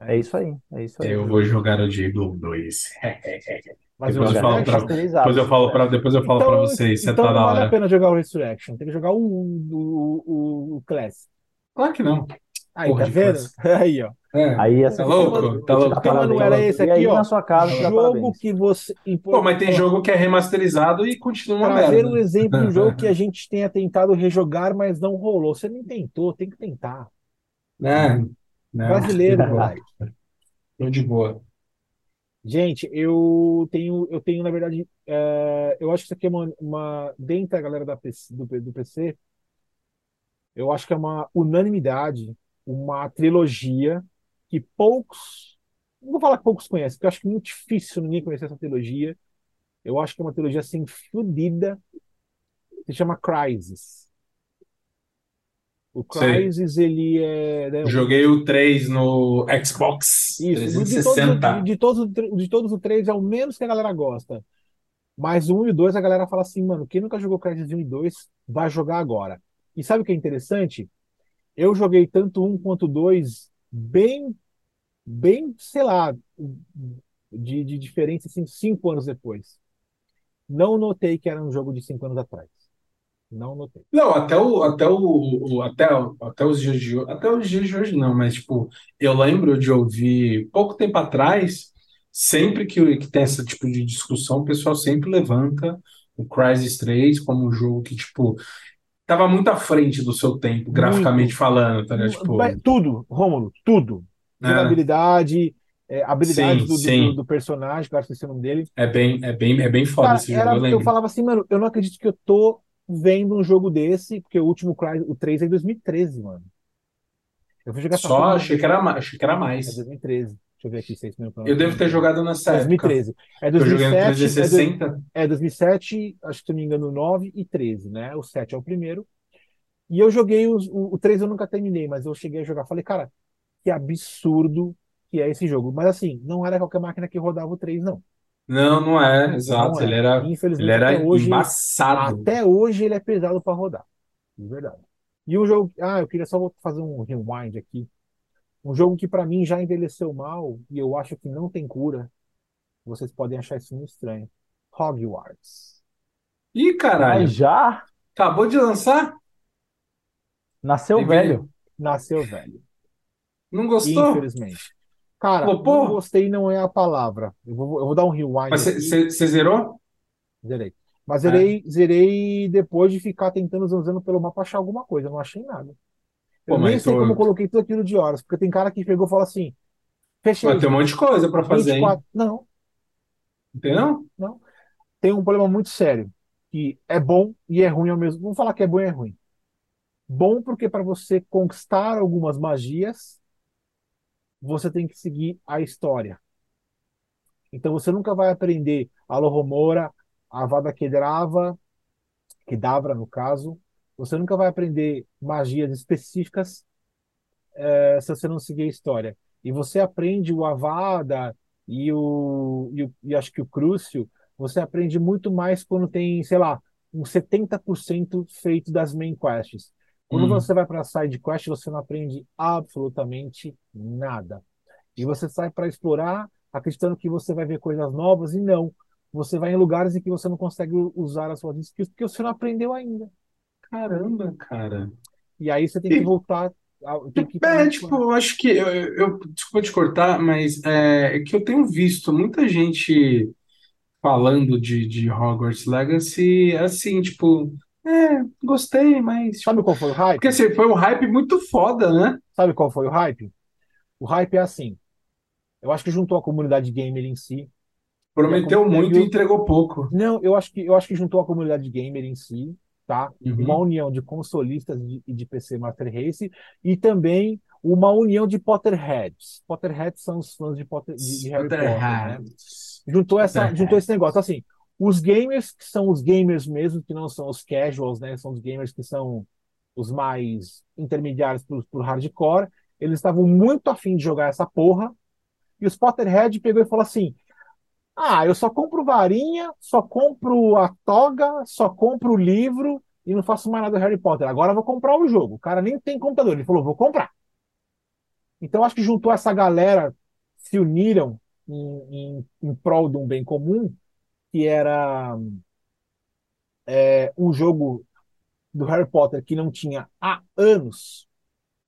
É isso aí. É isso aí. Eu vou jogar o Diablo 2. Mas Depois o eu falo pra- Depois eu falo pra, depois eu falo pra então, vocês, se então tá não vale a pena jogar o Resurrection, tem que jogar o, o, o, o Classic. Claro que não. Aí, Porra tá vendo? Classic. Aí, ó. É. Aí essa Tá louco? Tá louco? Que manual era esse aí aqui, ó? na sua casa, jogo que você. Pô, mas tem jogo que é remasterizado e continua uma Trazer merda. um exemplo de um jogo que a gente tenha tentado rejogar, mas não rolou. Você não tentou, tem que tentar. Né? Não. Brasileiro, moleque. Tô de boa. Gente, eu tenho, eu tenho, na verdade, é, eu acho que isso aqui é uma, uma dentro da galera da PC, do, do PC, eu acho que é uma unanimidade, uma trilogia que poucos, não vou falar que poucos conhecem, porque eu acho que é muito difícil ninguém conhecer essa trilogia. Eu acho que é uma trilogia assim fodida, se chama Crysis. O Sei. Crysis, ele é, né, Joguei o 3 no Xbox Isso, de todos, 360. de, de todos, de todos os três é o menos que a galera gosta. Mas o 1 e o 2 a galera fala assim, mano, quem nunca jogou Crysis 1 e 2 vai jogar agora. E sabe o que é interessante? Eu joguei tanto um quanto o 2 bem, bem, sei lá, de, de diferença, assim, cinco anos depois. Não notei que era um jogo de cinco anos atrás. Não notei. Não, até o, até o, até, até os dias de hoje, até os dias de hoje não, mas tipo, eu lembro de ouvir pouco tempo atrás, sempre que, que tem esse tipo de discussão, o pessoal sempre levanta o Crysis 3 como um jogo que, tipo, tava muito à frente do seu tempo, graficamente falando, tá ligado? Tipo, tudo, Rômulo, tudo. É. Jogabilidade, é, habilidades Sim, do, do- sim. do personagem, que eu acho que esqueci o nome dele. é bem, é bem, é bem foda Cara, esse jogo, eu eu lembro. falava assim, mano, eu não acredito que eu tô vendo um jogo desse, porque o último o 3 é em 2013, mano. Eu fui jogar Só achei que era, achei que era em mais. 2013. Deixa eu ver aqui, seis minutos. Eu devo ter jogado nessa época. 2013. É Eu joguei 2007, é, dois- 360. é 2007, acho que se não me engano, 9 e 13, né? O 7 é o primeiro. E eu joguei os, o, o 3 eu nunca terminei, mas eu cheguei a jogar. Falei, cara, que absurdo que é esse jogo. Mas assim, não era qualquer máquina que rodava o 3, não. Não, não é, exato. Não é. Ele era, Infelizmente, ele era até hoje, embaçado. até hoje ele é pesado para rodar. De verdade. E um jogo. Ah, eu queria só fazer um rewind aqui. Um jogo que para mim já envelheceu mal e eu acho que não tem cura. Vocês podem achar isso muito estranho. Hogwarts. Ih, caralho. Mas já Acabou de lançar? nasceu velho. Nasceu velho. Não gostou? Infelizmente. Cara, Flopou? não gostei não é a palavra. Eu vou, eu vou dar um rewind Mas você zerou? Zerei. Mas É. zerei, zerei depois de ficar tentando zanzando pelo mapa achar alguma coisa. Eu não achei nada. Eu Pô, nem mas sei tô- como eu coloquei tudo aquilo de horas, porque tem cara que pegou e falou assim: fechei. Vai ter um monte de coisa pra fazer, hein? 24. Não, Entendeu? tem um problema muito sério, que é bom e é ruim ao mesmo. Vamos falar que é bom e é ruim. Bom porque para você conquistar algumas magias, você tem que seguir a história. Então você nunca vai aprender Alohomora, Avada Kedavra, Kedavra no caso. Você nunca vai aprender magias específicas eh, se você não seguir a história. E você aprende o Avada e o, e, o- e acho que o Crucio, você aprende muito mais quando tem, sei lá, um 70% feito das main quests. Quando Hum. você vai para a side quest, você não aprende absolutamente nada. E você sai para explorar, acreditando que você vai ver coisas novas, e não. Você vai em lugares em que você não consegue usar as suas skills porque você não aprendeu ainda. Caramba, cara. E aí você tem que voltar. É, tipo, eu acho que eu, eu- desculpa te cortar, mas é, é que eu tenho visto muita gente falando de, de Hogwarts Legacy, assim, tipo, é, gostei, mas Sabe qual foi o hype? porque assim, foi um hype muito foda, né? Sabe qual foi o hype? O hype é assim. Eu acho que juntou a comunidade gamer em si. Prometeu muito e entregou pouco. Não, eu acho que eu acho que juntou a comunidade gamer em si, tá? Uhum. Uma união de consolistas de- e de, PC Master Race e também uma união de Potterheads. Potterheads são os fãs de, Potter, de, de Harry Potter, né? Juntou essa, Potterheads. juntou esse negócio assim. Os gamers, que são os gamers mesmo, que não são os casuals, né? São os gamers que são os mais intermediários pro, pro hardcore, eles estavam muito afim de jogar essa porra. E os Potterhead pegou e falou assim: Ah, eu só compro varinha, só compro a toga, só compro o livro e não faço mais nada do Harry Potter. Agora eu vou comprar o jogo. O cara nem tem computador. Ele falou: Vou comprar. Então acho que juntou essa galera, se uniram em, em, em prol de um bem comum, que era é, um jogo do Harry Potter que não tinha há anos.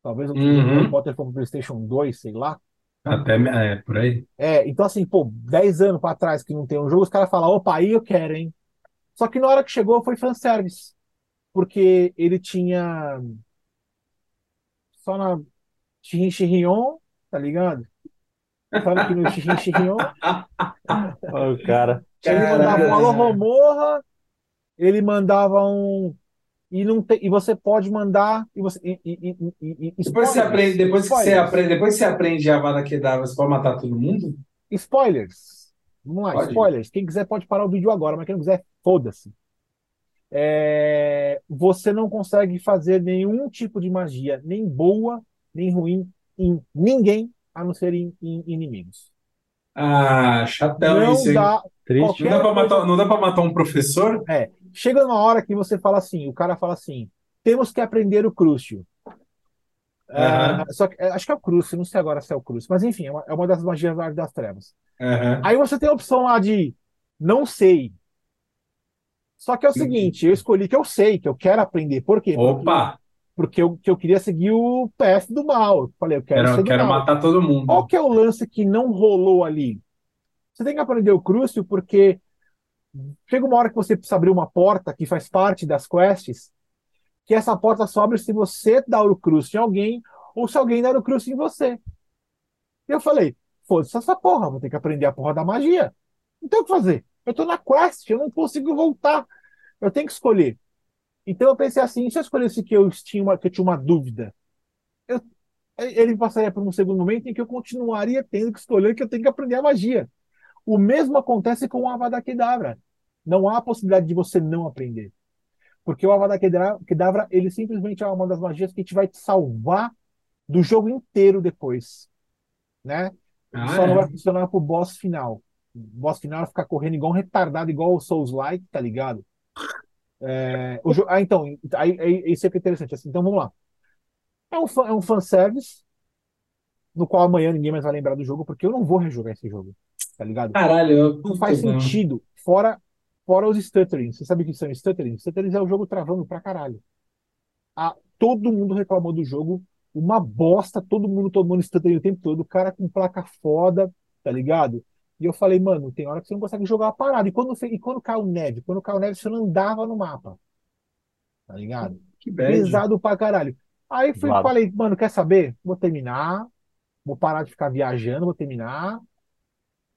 Talvez o Uhum. Harry Potter foi pro PlayStation 2, sei lá. Até é, por aí. É, então assim, pô, 10 anos pra trás que não tem um jogo, os caras falam, opa, aí eu quero, hein? Só que na hora que chegou foi fanservice. Porque ele tinha só na Chihyon, tá ligado? Sabe que no Chihin Chihyon Ô, cara. Ele mandava um Alô Romorra, ele mandava um. E, não tem, e você pode mandar. E você, e, e, e, Depois você spoilers. aprende, depois que você Spoilers. aprende, depois que você aprende a Avada Kedavra, você pode matar todo mundo? Spoilers. Vamos lá, Pode. spoilers. Quem quiser pode parar o vídeo agora, mas quem não quiser, foda-se. É, você não consegue fazer nenhum tipo de magia, nem boa, nem ruim, em ninguém, a não ser em, em inimigos. Ah, chatão não isso, dá. Triste. Não dá pra matar, não dá pra matar um professor? Chega uma hora que você fala assim, o cara fala assim, temos que aprender o Crucio. Aham. só que, é, acho que é o Crucio, não sei agora se é o Crucio, mas enfim, é uma, é uma das magias das Trevas. Aham. Aí você tem a opção lá de não sei. Só que é o seguinte, eu escolhi que eu sei, que eu quero aprender. Por quê? Porque, Opa, porque eu, que eu queria seguir o PS do mal. Eu falei, eu quero ser quero, do quero mal. matar todo mundo. Qual que é o lance que não rolou ali? Você tem que aprender o Crucio porque chega uma hora que você precisa abrir uma porta que faz parte das quests, que essa porta só abre se você dar o Crucio em alguém ou se alguém der o Crucio em você. E eu falei, foda-se essa porra, vou ter que aprender a porra da magia. Não tem o que fazer. Eu tô na quest, eu não consigo voltar. Eu tenho que escolher. Então eu pensei assim, se eu escolhesse que eu tinha uma, que eu tinha uma dúvida, eu- ele passaria por um segundo momento em que eu continuaria tendo que escolher que eu tenho que aprender a magia. O mesmo acontece com o Avada Kedavra. Não há possibilidade de você não aprender. Porque o Avada Kedavra, ele simplesmente é uma das magias que te vai te salvar do jogo inteiro depois. Né? Ah, Só não é. vai funcionar pro boss final. O boss final vai ficar correndo igual um retardado, igual o Souls-like, tá ligado? É, o Ah, então, aí, aí, isso é que é interessante. assim, então vamos lá. É um, fan- é um fanservice, no qual amanhã ninguém mais vai lembrar do jogo, porque eu não vou rejogar esse jogo, tá ligado? Caralho, Não faz puta, sentido. Fora, fora os stutterings. Você sabe o que são stutterings? Stutterings é o jogo travando pra caralho. Ah, todo mundo reclamou do jogo. Uma bosta, todo mundo tomando stuttering o tempo todo. O cara com placa foda, tá ligado? E eu falei, mano, tem hora que você não consegue jogar a parada. E quando, e quando caiu neve? Quando caiu neve, você não andava no mapa. Tá ligado? Que bad. Pesado pra caralho. Aí fui, Claro. falei, mano, quer saber? Vou terminar. Vou parar de ficar viajando, vou terminar.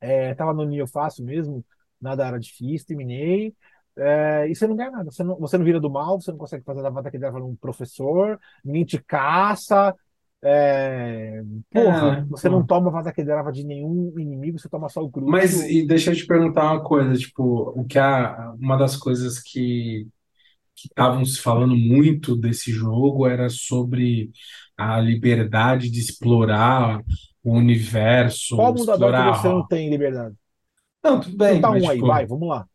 É, tava no nível fácil mesmo, nada era difícil, terminei. É, e você não ganha nada, você não, você não vira do mal, você não consegue fazer a vada que dava um professor, ninguém te caça. É, porra, É, você pô. não toma vada que dava de nenhum inimigo, você toma só o crucio. Mas e deixa eu te perguntar uma coisa, tipo, o que a, uma das coisas que estavam se falando muito desse jogo era sobre a liberdade de explorar o universo, Qual mundo aberto explorar. você não tem liberdade? Não, tudo bem, Chuta mas um aí, tipo, vai, vamos lá.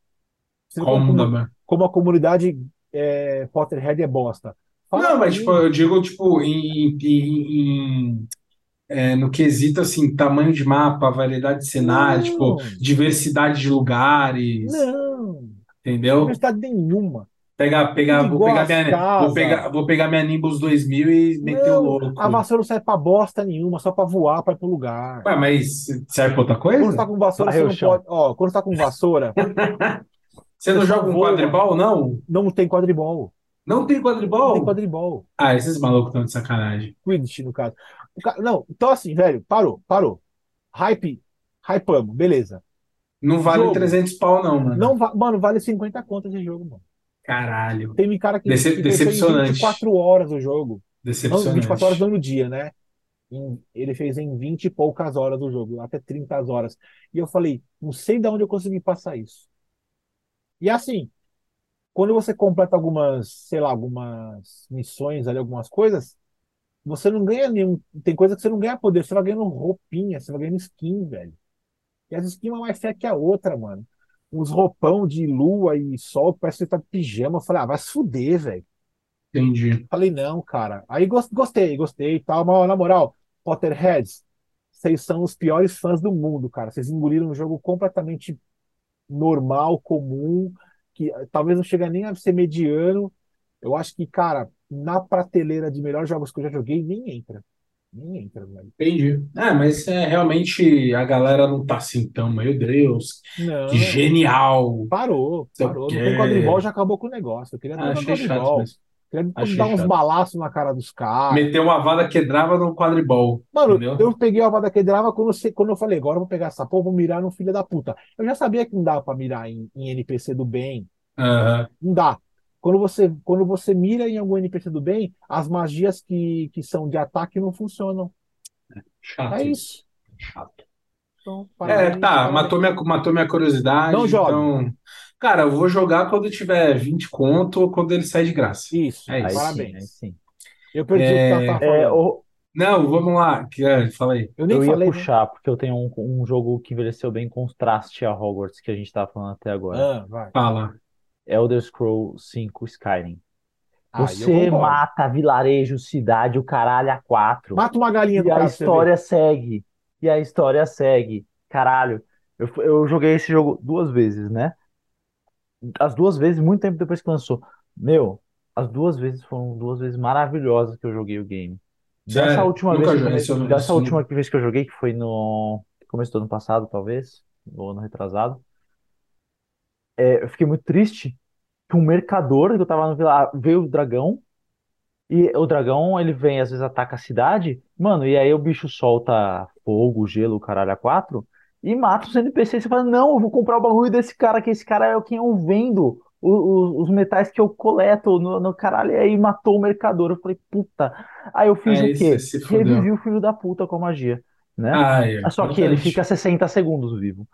Você qual como, mundo aberto? como a comunidade é, Potterhead é bosta. Fala Não, mas tipo, eu digo tipo em, em- em- é, no quesito assim, tamanho de mapa, variedade de cenário, tipo, diversidade de lugares, Não, entendeu? universidade nenhuma. Pegar, pegar, vou pegar minha, vou pegar, vou pegar minha Nimbus 2000 e meter o Não, louco. a vassoura não serve pra bosta nenhuma, só pra voar, pra ir pro lugar. Ué, mas serve pra outra Quando você coisa? tá com vassoura, você Varrer o não chão. pode. Ó, quando você tá com vassoura, Você não Você joga um voa. quadribol, não? não tem quadribol. Não tem Não quadribol? tem quadribol. Ah, esses malucos estão de sacanagem. Quidditch, no caso. Não, então assim, velho, parou, parou. Hype, hypamos, beleza. Não vale Jogo. 300 pau, não, mano. Não, va- mano, vale 50 contas esse jogo, mano. Caralho. Tem um cara que, Decep- que fez em decepcionante. 24 horas o jogo. Não, Decepcionante. 24 horas não no dia, né? Em- ele fez em 20 e poucas horas o jogo, até 30 horas. E eu falei, não sei de onde eu consegui passar isso. E assim, quando você completa algumas, sei lá, algumas missões ali, algumas coisas, você não ganha nenhum. Tem coisa que você não ganha poder, você vai ganhando roupinha, você vai ganhando skin, velho. E as skins uma mais feia que a outra, mano. Uns roupão de lua e sol, parece que você tá de pijama. Eu falei, ah, vai se fuder, velho. Entendi. Falei, não, cara. Aí gos- gostei, gostei e tal, mas na moral, Potterheads, vocês são os piores fãs do mundo, cara. Vocês engoliram um jogo completamente normal, comum, que eh, talvez não chega nem a ser mediano. Eu acho que, cara, na prateleira de melhores jogos que eu já joguei, nem entra. Nem entra, velho. Entendi. É, mas é, realmente a galera não tá assim tão, meu Deus, Não, que genial. parou, Sei parou. o Não quê. tem quadribol, já acabou com o negócio. Eu queria Ah, achei chato quadribol. mesmo. Queria Achei dar uns chato. balaços na cara dos caras. Meteu uma vada quebrava no quadribol, Mano, entendeu? eu peguei a vada quebrava quando, você- quando eu falei, agora eu vou pegar essa porra, vou mirar no filho da puta. Eu já sabia que não dava pra mirar em, em NPC do bem. Aham. Não dá. Quando você, quando você mira em algum NPC do bem, as magias que, que são de ataque não funcionam. Chato É isso. Chato. Então, É, parabéns, tá, matou minha, matou minha curiosidade. Não jogue. Então, cara, eu vou jogar quando tiver 20 conto ou quando ele sair de graça. Isso, É Aí isso. sim, parabéns. aí sim. Eu perdi o que É, ela tava É, falando. o- Não, vamos lá. Que, é, fala aí. Eu nem eu ia falei, né? puxar, porque eu tenho um, um jogo que envelheceu bem em contraste a Hogwarts, que a gente tava falando até agora. Ah, vai. Fala. Elder Scrolls V Skyrim. Ah, eu Você concordo. mata vilarejo, cidade, o caralho a quatro. Mata uma galinha do E a história segue. E a história segue. Caralho, eu, eu joguei esse jogo duas vezes, né? As duas vezes, muito tempo depois que lançou. Meu, as duas vezes foram duas vezes maravilhosas que eu joguei o game. Dessa Sério? última Nunca vez que eu, joguei, come- esse eu não- dessa última vez que eu joguei, que foi no começo do ano passado, talvez, ou ano retrasado, é, eu fiquei muito triste que um mercador que eu tava no vila veio o dragão e o dragão, ele vem, às vezes ataca a cidade, mano, e aí o bicho solta fogo, gelo, caralho, a quatro, e mata os NPCs. Você fala, não, eu vou comprar o bagulho desse cara, que esse cara é quem eu vendo, o- o- os metais que eu coleto no, no caralho, e aí matou o mercador. Eu falei, puta. Aí eu fiz É, o quê? Revivi o filho da puta com a magia, né? Ah, é Só que ele fica 60 segundos vivo.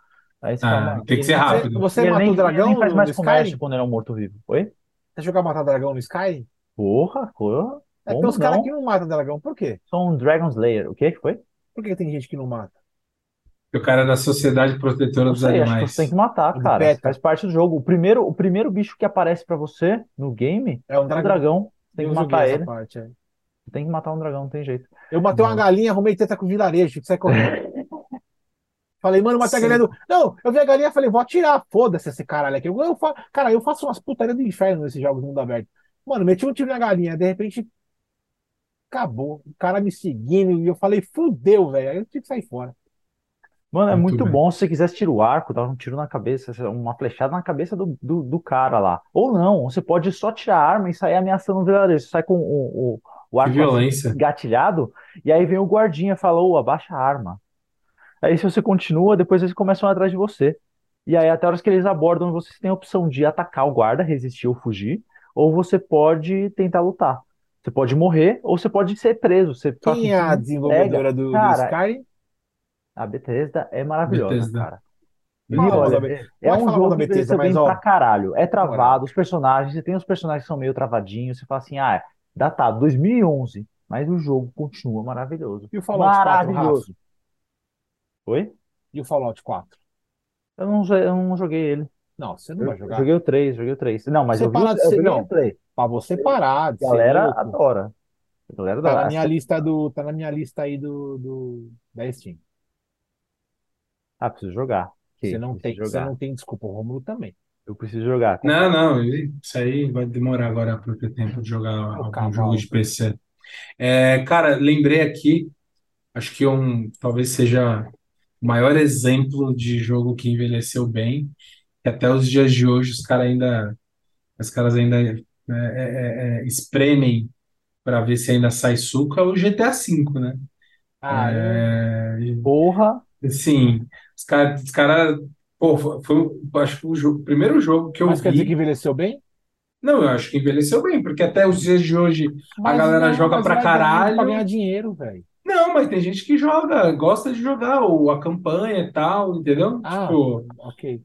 Aí você Ah, mano, tem que ser rápido. Você ele matou nem, o dragão nem faz no mais Skyrim? quando ele é um morto-vivo. Oi? Você jogar matar dragão no Skyrim? Porra, porra. É, tem Como uns caras não? que não matam dragão. Por quê? Sou um Dragon Slayer. O que que foi? Por que tem gente que não mata? O cara é da Sociedade Protetora Não dos sei, acho que Animais. você tem que matar, Do cara. PETA. Faz parte do jogo. O primeiro, o primeiro bicho que aparece pra você no game É um é o dragão. dragão. Você tem Eu que joguei matar essa ele. parte, é. Você tem que matar um dragão, não tem jeito. Eu matei uma Não. galinha, arrumei treta com o vilarejo, que sair correndo. Falei, mano, matei a Sim. galinha do. Não, eu vi a galinha e falei, vou atirar, foda-se esse caralho aqui. Eu, eu fa... Cara, eu faço umas putarias do inferno nesses jogos do mundo aberto. Mano, meti um tiro na galinha, de repente. Acabou. O cara me seguindo e eu falei, fudeu, velho. Aí eu tive que sair fora. Mano, é Muito muito bom se você quisesse tirar o arco, dar um tiro na cabeça, uma flechada na cabeça do, do, do cara lá. Ou não, você pode só tirar a arma e sair ameaçando o vilarejo. Você sai com o, o, o arco gatilhado, e aí vem o guardinha e fala, ô, abaixa a arma. Aí se você continua, depois eles começam atrás de você. E aí até a hora que eles abordam, você tem a opção de atacar o guarda, resistir ou fugir, ou você pode tentar lutar. Você pode morrer, ou você pode ser preso. Você só Quem que é a desenvolvedora do, do Cara, Skyrim? A Bethesda é maravilhosa, Bethesda. cara. E Fala olha, da é, um jogo da que Bethesda, bem mas, ó, pra caralho. É travado, os personagens, você tem os personagens que são meio travadinhos, você fala assim, ah, é datado 2011, mas o jogo continua maravilhoso. E o Fallout 4, Maravilhoso. Rafa? Oi? E o Fallout 4? Eu não, jo- eu não joguei ele. Não, você não Eu vai jogar. joguei o 3, joguei o 3. Não, mas Você eu vi o, parar de eu ser- vi o não. gameplay. Pra você parar de A ser galera louco. adora. A galera Tá adora. na minha lista do. Tá na minha lista aí do, do da Steam. Ah, preciso jogar. Ok, Você não tem, preciso você jogar. não tem desculpa, o Romulo também. Eu preciso jogar. Não, não, isso aí vai demorar agora para ter tempo de jogar algum cavalo. jogo de PC. É, cara, lembrei aqui, acho que um, talvez seja o maior exemplo de jogo que envelheceu bem, que até os dias de hoje os caras ainda, os caras ainda é, é, é, é, espremem para ver se ainda sai suco, é o GTA V, né? Ah, É, Porra, Sim, os caras, os cara, pô, foi, acho que o, jogo- o primeiro jogo que eu mas quer dizer que vi. envelheceu bem? Não, eu acho que envelheceu bem, porque até os dias de hoje a galera não, joga mas pra caralho. Pra ganhar dinheiro, velho. Não, mas tem gente que joga, gosta de jogar ou a campanha e tal, entendeu? Ah, Tipo, ok.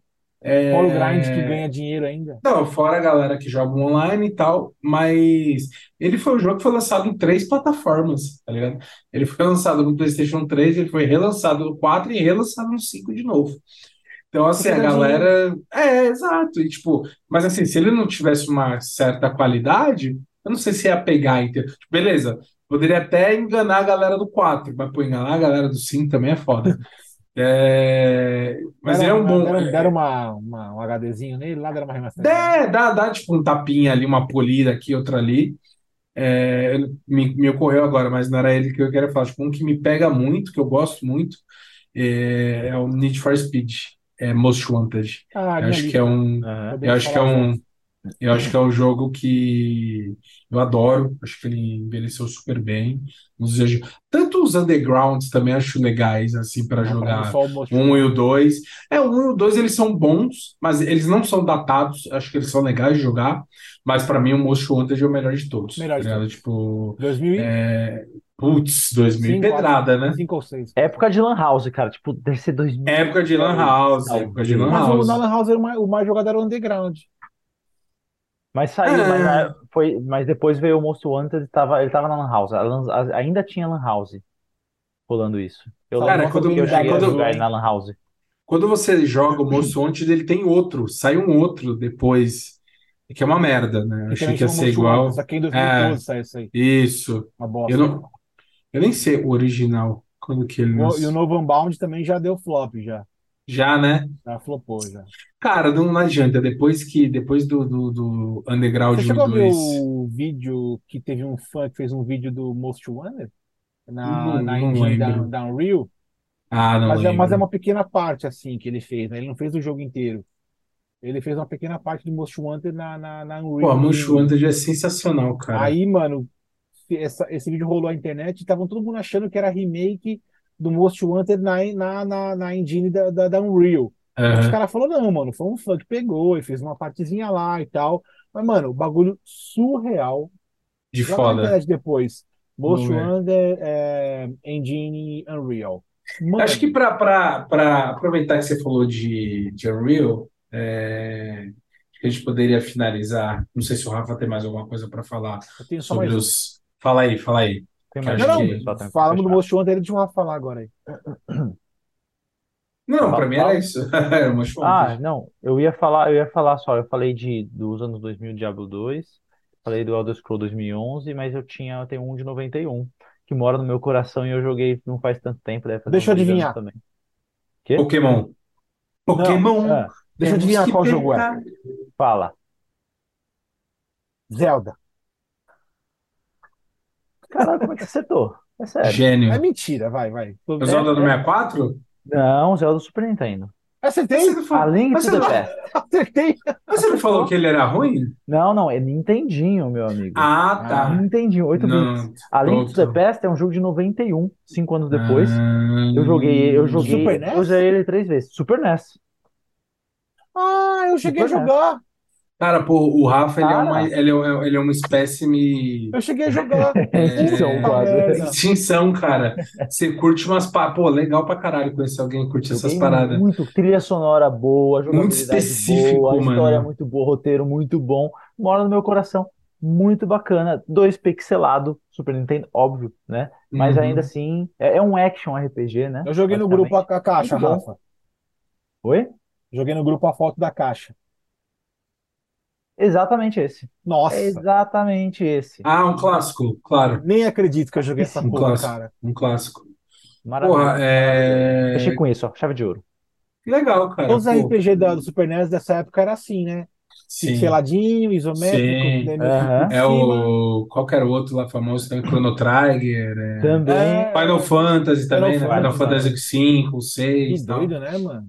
Fora o grind que É, ganha dinheiro ainda. Não, fora a galera que joga online e tal, mas ele foi um jogo que foi lançado em três plataformas, tá ligado? Ele foi lançado no PlayStation 3, ele foi relançado no 4 e relançado no 5 de novo. Então, assim, Porque a dá dinheiro. galera. É, exato. E, tipo, mas assim, se ele não tivesse uma certa qualidade, eu não sei se ia pegar inteiro. Tipo, beleza, poderia até enganar a galera do 4, mas pô, enganar a galera do 5 também é foda. É, Mas ele é um bom. deram, deram uma, uma- um HDzinho nele, lá deram uma remasterizada. É, dá, dá tipo um tapinha ali, uma polida aqui, outra ali. É, me, me ocorreu agora, mas não era ele que eu queria falar. Tipo, um que me pega muito, que eu gosto muito, é, é o Need for Speed, é Most Wanted. Ah, Eu acho que é um, Aham. eu acho que é um, junto. Eu acho que é um jogo que eu adoro. Acho que ele envelheceu super bem. Tanto os undergrounds também acho legais assim para jogar. Um e o dois. É, o um e o dois eles são bons, mas eles não são datados. Acho que eles são legais de jogar. Mas pra mim o Most Wanted é o melhor de todos. Melhor Tá de todos. Tipo, 2005 é... putz, 2000 e pedrada, né? ou 6. Época de Lan House, cara. Tipo, deve ser 2000. Época de Lan House, época de Lan Mas o House. Nolan House era o mais, o mais jogado era o Underground. Mas saiu, É. mas, na- foi, mas depois veio o Most Wanted, tava, ele tava na Lan House. A Lan- a- ainda tinha Lan House rolando isso. Eu Cara, lembro quando- que eu cheguei quando- a jogar ele na Lan House. Quando você joga o Most Wanted, ele tem outro. Sai um outro depois. Que é uma merda, né? Eu Que achei que ia ser Most igual. Wanted, Só que em 2012 saiu isso aí. Isso. Uma bosta. Eu não, eu nem sei o original. Quando que ele O- E o novo Unbound também já deu flop, já. Já, né? Já flopou, já. Cara, não, não adianta. Depois que depois do, do, do Underground Você 1 chegou a e ver 2. o vídeo que teve um fã que fez um vídeo do Most Wanted? Na, Não- na não engine da, da Unreal? Ah, não Mas é, mas é uma pequena parte, assim, que ele fez, né? Ele não fez o jogo inteiro. Ele fez uma pequena parte do Most Wanted na, na, na Pô, Unreal. a Most. Wanted é sensacional, cara. Aí, mano, essa- esse vídeo rolou na internet e estavam todo mundo achando que era remake do Most Wanted na, na, na, na engine da, da, da Unreal. Os Aham. caras falaram, não, mano, foi um fã que pegou e fez uma partezinha lá e tal. Mas, mano, o bagulho surreal. De na foda. internet depois. Most. Wanted é, Engine Unreal. Mano, Acho que para aproveitar que você falou de, de Unreal, é, acho que a gente poderia finalizar. Não sei se o Rafa tem mais alguma coisa para falar eu tenho só sobre mais os. Fala aí, fala aí. Tem mais Não, que- não, falamos do. Most Wanted, deixa eu falar agora aí. Não, para mim era isso. Era uma Ah, não, eu ia falar, eu ia falar só, eu falei de dos anos 2000 Diablo 2, falei do Elder Scrolls 2011, mas eu tinha, eu tenho um de 91, que mora no meu coração e eu joguei não faz tanto tempo, deve fazer Deixa eu adivinhar. também. Quê? Pokémon. Pokémon. Ah, Deixa eu temos adivinhar qual jogo é. fala. Zelda. Caralho, como é que você acertou? É sério. Gênio. É mentira, vai, vai. O Zelda do é. 64? Não, Zelda do Super Nintendo. Acertei? Você não falou, A você the não, Past. Acertei? mas você não falou que ele era ruim? Não, não, é Nintendinho, meu amigo. Ah, tá. Nintendinho, 8 bits. Não, A Link to the tô- Past é um jogo de 91, 5 anos depois. Ah, Eu joguei, eu joguei, Super NES? eu joguei ele três vezes. Super NES. Ah, eu cheguei a Super jogar. Cara, pô, o Rafa, ele é Cara. uma, ele é, ele é um espécime Eu cheguei a jogar. Extinção, Puta quase. merda. extinção, cara. Você curte umas pa... Pô, legal pra caralho conhecer alguém que curte essas paradas. muito, trilha sonora boa, jogabilidade específico, boa, a história mano. muito boa, roteiro muito bom. Mora no meu coração. Muito bacana. Dois pixelado, Super Nintendo, óbvio, né? Mas Uhum. ainda assim, é, é um action RPG, né? Eu joguei no grupo a, a caixa, Muito. Rafa. Oi? Joguei no grupo a foto da caixa. Exatamente esse. Nossa, É exatamente esse. Ah, um clássico, claro. nem acredito que eu joguei essa Um porra, clássico. cara. Um clássico. Maravilhoso. Porra, é. Fechei com isso, ó. Chave de ouro. Legal, cara. Todos os RPG da- do Super NES dessa época era assim, né? sim. Pixeladinho, isométrico, né, por É o. Qual que era o outro lá famoso também? Chrono Trigger. é. Também. É, Final Fantasy também, Final né? Final Fantasy, Fantasy V, 6 Que tal. doido, né, mano?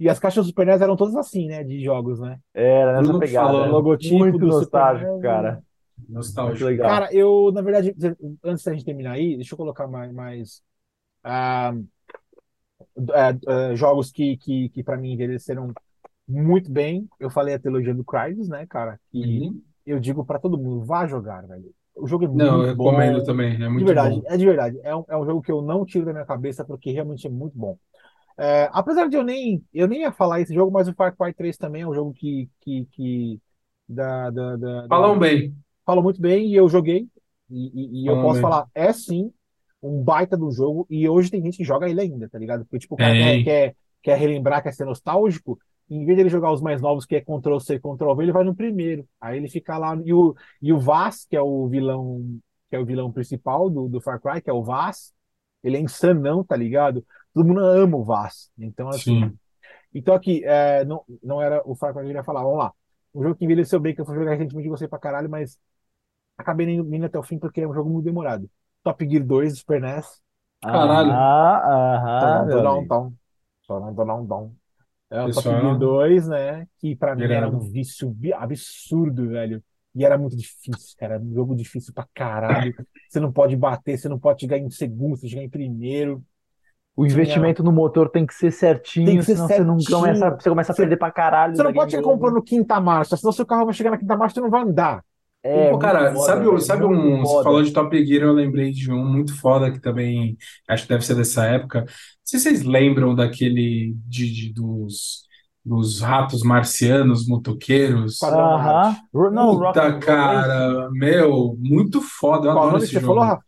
E as caixas do Super NES eram todas assim, né? De jogos, né? Era nessa Bruno pegada. falou, era logotipo Muito do Super nostálgico, NES, cara. Muito Nostálgico. legal. Cara, eu, na verdade, antes da gente terminar aí, deixa eu colocar mais, mais ah, é, é, jogos que, que, que para mim envelheceram muito bem. Eu falei a trilogia do Crysis, né, cara? E Uhum. eu digo pra todo mundo, vá jogar, velho. O jogo é Não, muito eu bom. recomendo também. É De muito verdade, bom. é de verdade. É um, é um jogo que eu não tiro da minha cabeça porque realmente é muito bom. É, apesar de eu nem, eu nem ia falar esse jogo, mas o Far Cry 3 também é um jogo que, que, que da, da, da, da- Falam bem. fala muito bem e eu joguei. E, e- e eu posso bem. falar, é sim um baita do jogo. E hoje tem gente que joga ele ainda, tá ligado? Porque, tipo, o cara quer, quer relembrar, quer ser nostálgico. Em vez dele jogar os mais novos, que é Ctrl C, Ctrl V, ele vai no primeiro. Aí ele fica lá. E o, e o Vaz, que é o vilão, que é o vilão principal do, do Far Cry, que é o Vaz, ele é insanão, tá ligado? Todo mundo ama o Vaz. Então, assim. Sim. Então aqui, é, não, não era o Far Cry que eu ia falar. Vamos lá. Um jogo que envelheceu bem, que eu fui jogar recentemente gostei pra caralho, mas acabei nem indo até o fim porque é um jogo muito demorado. Top Gear 2 do Super NES. Caralho. Ah, aham, meu Tom, tom, tom, tom. É o Top. Gear 2, né? Que pra mim era um vício absurdo, velho. E era muito difícil, cara. Um jogo difícil pra caralho. Você não pode bater, você não pode chegar em segundo, você chegar em primeiro. O Tinha- investimento no motor tem que ser certinho, Tem que ser senão você não certinho. começa, você começa a Você- perder pra caralho. Você não pode chegar comprando quinta marcha, senão seu carro vai chegar na quinta marcha e você não vai andar. É, Pô, cara, foda, sabe, o- velho, sabe um. Você falou de Top Gear, eu lembrei de um muito foda que também acho que deve ser dessa época. Não sei se vocês lembram daquele de, de- dos, dos ratos marcianos motoqueiros. Aham. Marte. Ro- Não, Rock Puta, cara, meu, muito foda. Eu Qual adoro esse você jogo. falou, Rafa?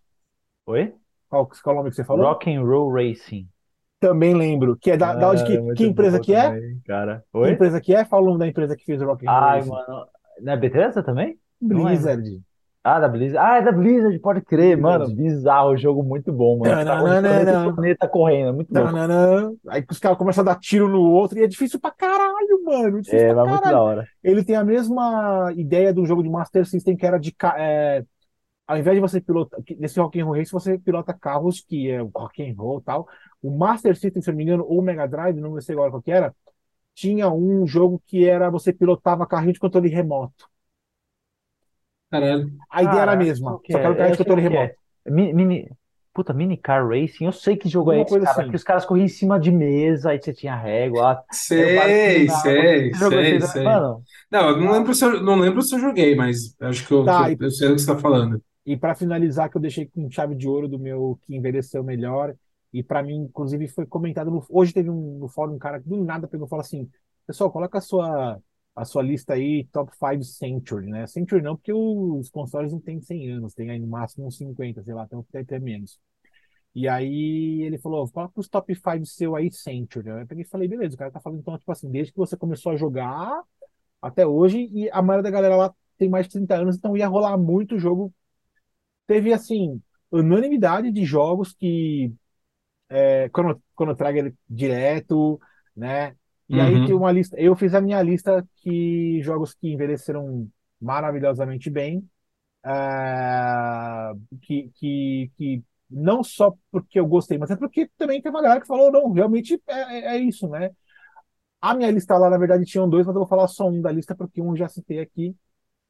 Oi? Qual, qual o nome que você falou? Rock and Roll Racing. Também lembro. Que é da, da onde que, Ah, muito que empresa bom que é? também, cara. Que Oi? empresa que é? Fala o nome da empresa que fez o Rock and Roll Ai, Racing. mano. Não é Bethesda também? Não Blizzard. Ah, da Blizzard. Ah, é da Blizzard, pode crer, Blizzard. mano. Bizarro, jogo muito bom, mano. Você tá correndo Tananana. planeta, correndo, é muito. Tananã. Aí os caras começam a dar tiro no outro e é difícil pra caralho, mano. Difícil É, pra mas muito da hora. Ele tem a mesma ideia do jogo de Master System que era de. é, ao invés de você pilotar. Nesse Rock and Roll Race, você pilota carros que é o rock and roll e tal. O Master System, se eu não me engano, ou o Mega Drive, não sei agora qual que era, tinha um jogo que era você pilotava carrinho de controle remoto. Caralho. A ideia era a mesma, que só que é? era o carrinho de controle que é. remoto. Mini, mini- Puta, Mini Car Racing, eu sei que jogo é esse, coisa cara, assim. que os caras corriam em cima de mesa, aí você tinha régua, Sei, sei, sei, sei. mano? Não, eu não lembro se eu, não lembro se eu joguei, mas acho que eu, Tá, eu, eu sei do que você está falando. E para finalizar, que eu deixei com chave de ouro do meu que envelheceu melhor, e para mim, inclusive, foi comentado no, hoje teve um no fórum um cara que do nada pegou e falou assim: pessoal, coloca a sua a sua lista aí top 5 Century, né? Century não, porque os consoles não têm 100 anos, tem aí no máximo uns 50, sei lá, então tem até menos. E aí ele falou, coloca os top 5 seu aí Century. Eu peguei e falei, beleza, o cara tá falando então, tipo assim, desde que você começou a jogar até hoje, e a maioria da galera lá tem mais de 30 anos, então ia rolar muito jogo. Teve, assim, unanimidade de jogos que é, Chrono, Chrono Trigger direto, né? E aí Uhum. tem uma lista. Eu fiz a minha lista que jogos que envelheceram maravilhosamente bem, ah, que, que, que não só porque eu gostei, mas é porque também tem uma galera que falou, não, realmente é, é- é isso, né? A minha lista lá, na verdade, tinham dois, mas eu vou falar só um da lista, porque um eu já citei aqui.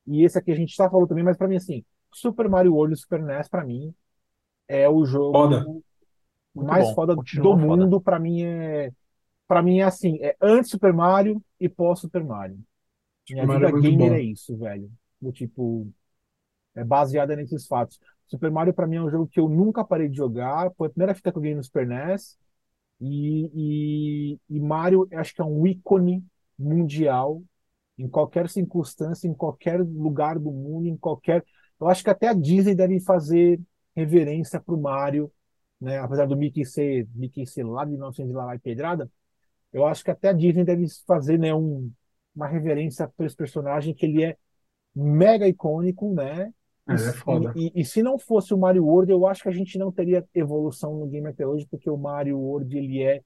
E esse aqui a gente já falou também, mas pra mim, assim, Super Mario World e Super NES, pra mim, é o jogo Foda. Mais bom, foda continua do foda. mundo. Pra mim é. Pra mim é assim, é antes Super Mario e pós Super Mario. Minha Super Mario vida é muito gamer bom. é isso, velho. Do tipo, é baseada nesses fatos. Super Mario pra mim é um jogo que eu nunca parei de jogar. Foi a primeira fita que eu ganhei no Super NES. E, e, e Mario, acho que é um ícone mundial em qualquer circunstância, em qualquer lugar do mundo, em qualquer. Eu acho que até a Disney deve fazer reverência pro Mario, né? Apesar do Mickey ser, Mickey ser lá de 1900 e lá vai pedrada, eu acho que até a Disney deve fazer, né, um, uma reverência para esse personagem que ele é mega icônico, né? É, é foda. E, e- e se não fosse o Mario World, eu acho que a gente não teria evolução no game até hoje, porque o Mario World ele é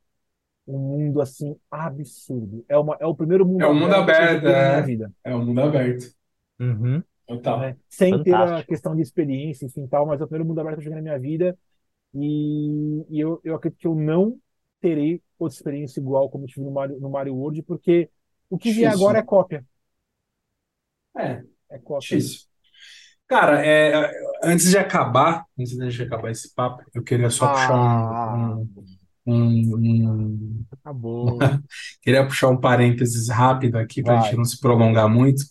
um mundo assim absurdo. É, uma, é o primeiro mundo É um mundo que eu aberto, joguei na minha é. vida, É um mundo aberto. Uhum. Total. né? Sem ter a Fantástico. questão de experiência, enfim, tal, mas é o primeiro mundo aberto que eu joguei na minha vida. E, e eu, eu acredito que eu não terei outra experiência igual como eu tive no Mario, no Mario World, porque o que vier agora é cópia. É, É cópia. difícil. Cara, é, antes de acabar, antes de acabar esse papo, eu queria só puxar Ah, um, um, um- um- acabou. queria puxar um parênteses rápido aqui para a gente não se prolongar muito.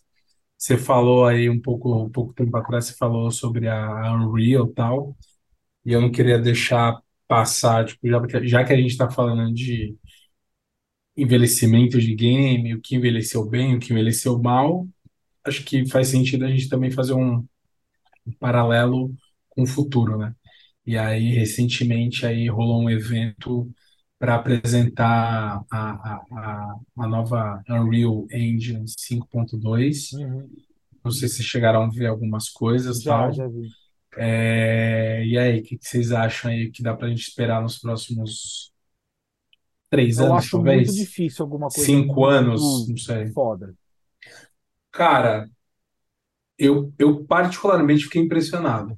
Você falou aí um pouco, um pouco tempo atrás, você falou sobre a Unreal e tal, e eu não queria deixar passar, tipo, já, já que a gente está falando de, envelhecimento de game, o que envelheceu bem, o que envelheceu mal, acho que faz sentido a gente também fazer um, um paralelo com o futuro, né? E aí, recentemente, aí rolou um evento para apresentar a, a, a, nova Unreal Engine 5.2. Uhum. Não sei se chegaram a ver algumas coisas, Já, tal. já vi. É, e aí, o que que vocês acham aí que dá para a gente esperar nos próximos três Eu anos, acho muito talvez? difícil alguma coisa Cinco anos, muito não sei. foda. Cara, eu, eu particularmente fiquei impressionado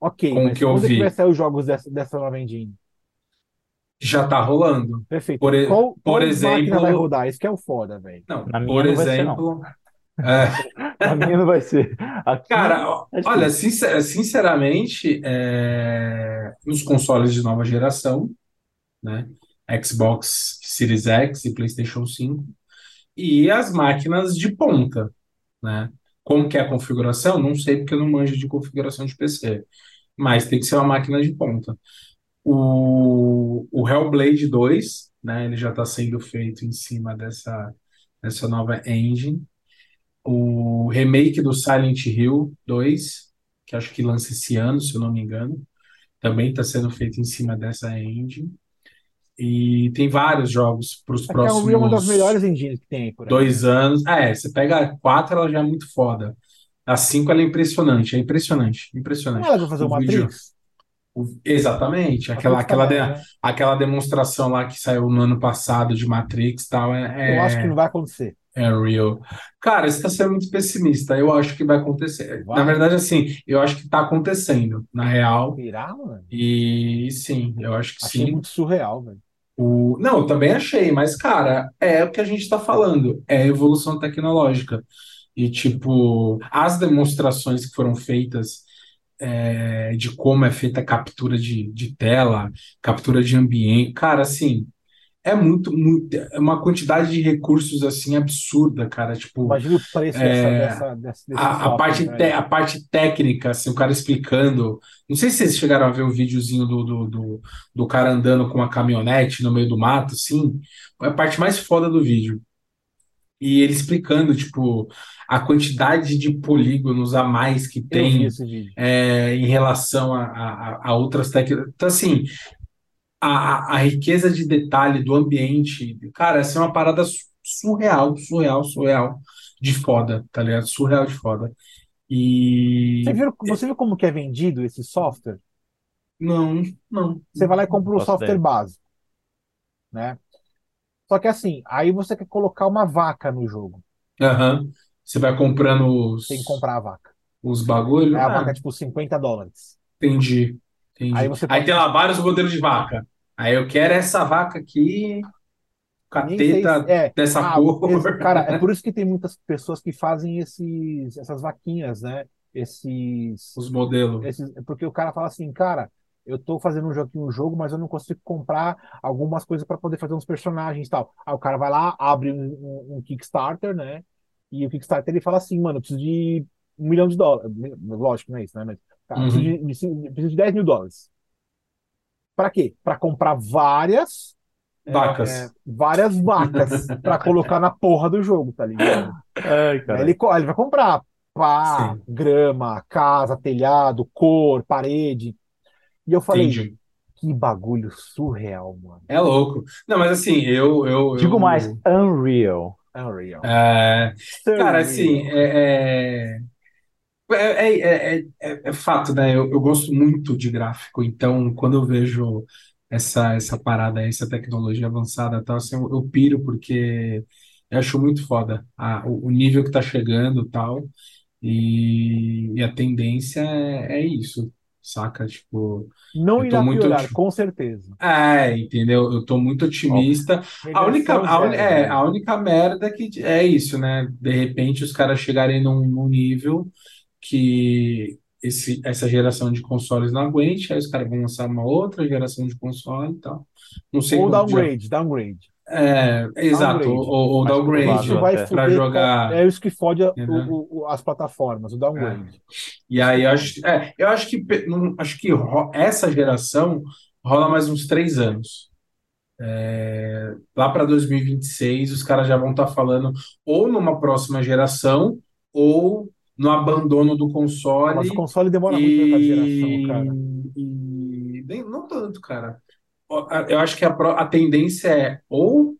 Ok, com o que eu é que vai vi. sair os jogos dessa, dessa nova engine? Já tá rolando. Perfeito. Por, e- Qual, por qual máquina vai exemplo, rodar? Isso que é o foda, velho. não, Na minha por não vai ser, não. exemplo, é, Na minha não vai ser. Aqui cara, é olha, sincer- sinceramente, é, nos consoles de nova geração, né, Xbox Series X e PlayStation 5, e as máquinas de ponta, né? Como que é a configuração? Não sei porque eu não manjo de configuração de PC, mas tem que ser uma máquina de ponta. O, o Hellblade 2, né, ele já está sendo feito em cima dessa, dessa nova engine. O remake do Silent Hill 2, que acho que lança esse ano, se eu não me engano, também está sendo feito em cima dessa engine. E tem vários jogos para os Unreal é uma das próximos melhores engines que tem aí por aí, dois né? anos. Ah, é, você pega a 4, ela já é muito foda. A 5 ela é impressionante, é impressionante, impressionante. ela vai fazer O vídeo, Matrix? o- exatamente, aquela, Matrix aquela, de- né? aquela demonstração lá que saiu no ano passado de Matrix e tal, Eu acho que é, não vai acontecer. é, é real. Cara, você está sendo muito pessimista. Eu acho que vai acontecer. Na Vai? verdade, assim, eu acho que está acontecendo, na real. Será, mano? E sim, eu acho que Achei sim. muito surreal, velho. O... Não, eu também achei, mas, cara, é o que a gente está falando, é evolução tecnológica. E, tipo, as demonstrações que foram feitas é, de como é feita a captura de, de tela, captura de ambiente, cara, assim, é muito, muito, é uma quantidade de recursos, assim, absurda, cara. Tipo, Imagina o preço dessa, é, dessa, desse a, a software, parte, te- velho. a parte técnica, assim, o cara explicando. Não sei se vocês chegaram a ver o videozinho do, do, do, do cara andando com uma caminhonete no meio do mato, assim. É a parte mais foda do vídeo. E ele explicando, tipo, a quantidade de polígonos a mais que tem é, em relação a, a, a outras técnicas. Então, assim, a, a, riqueza de detalhe do ambiente, cara, essa é uma parada su- surreal, surreal, surreal de foda, tá ligado? Surreal de foda. Você E viu, você viu como que é vendido esse software? não, não. Você vai lá e compra um Faço software ideia. básico, né? Só que assim, aí você quer colocar uma vaca no jogo. Aham. Você vai comprando Tem que os, comprar a vaca. os bagulho? Aí a Ah, vaca é tipo 50 dólares. entendi, Aí entendi. você Aí pode. tem lá vários modelos de vaca. Aí eu quero essa vaca aqui, com a Nem sei se. É. dessa Ah, cor. esse- cara, é por isso que tem muitas pessoas que fazem esses, essas vaquinhas, né? Esses, Os modelos. esses. Porque o cara fala assim, cara, eu tô fazendo um jogo, um jogo, mas eu não consigo comprar algumas coisas para poder fazer uns personagens e tal. Aí o cara vai lá, abre um, um- um Kickstarter, né? E o Kickstarter ele fala assim, mano, eu preciso de um milhão de dólares. Lógico, não é isso, né? Mas, cara, eu preciso Uhum. de, de, preciso de 10 mil dólares. Para quê? Para comprar várias, é, Vacas. várias vacas para colocar na porra do jogo, tá ligado? Ai, cara. ele, ele vai comprar pá, Sim, grama, casa, telhado, cor, parede. E eu falei, entendi. que bagulho surreal, mano. É louco. Não, mas assim, eu, eu, Digo mais, eu, Unreal. Unreal. é, cara, assim, é, é, é, é, é, é- é fato, né? Eu, eu gosto muito de gráfico, então quando eu vejo essa, essa parada, essa tecnologia avançada e tal, assim, eu, eu piro porque eu acho muito foda a, o, o nível que tá chegando e tal, e, e a tendência é, é isso, saca? Tipo, Não irá muito. piorar, oti- com certeza. É, único Eu tô muito otimista. A única, a, zero, é, velho. a única merda que é isso, né? De repente os caras chegarem num, num nível que esse, essa geração de consoles não aguente, aí os caras vão lançar uma outra geração de console e tal. Não sei Ou quando já. downgrade, downgrade. É, exato, ou, Downgrade. ou ou Mais downgrade Isso vai para jogar, É isso que fode a- o- o- as plataformas, o É. downgrade. E Isso aí eu acho, é, eu acho que acho que ro- essa geração rola mais uns três anos. É, lá para 2026, os caras já vão estar falando ou numa próxima geração ou no abandono do console. Mas o console demora muito pra cada geração, cara. E, nem- não tanto, cara. Eu acho que a, a tendência é ou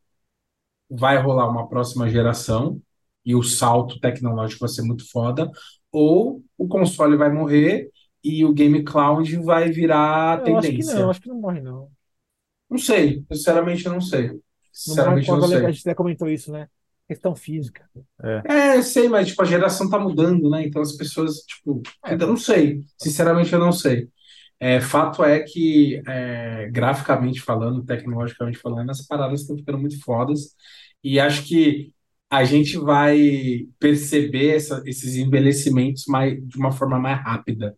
vai rolar uma próxima geração e o salto tecnológico vai ser muito foda, ou o console vai morrer e o Game Cloud vai virar Eu acho que não, tendência. acho que não morre, não. Não sei, sinceramente eu não sei. Não Sinceramente não causa da- a sei. gente até comentou isso, né? Questão física. É, eu sei, mas tipo, a geração tá mudando, né? Então as pessoas, tipo, É. ainda não sei. Sinceramente eu não sei. É, fato é que, é, graficamente falando, tecnologicamente falando, as paradas estão ficando muito fodas. E acho que a gente vai perceber essa- esses envelhecimentos mais, de uma forma mais rápida.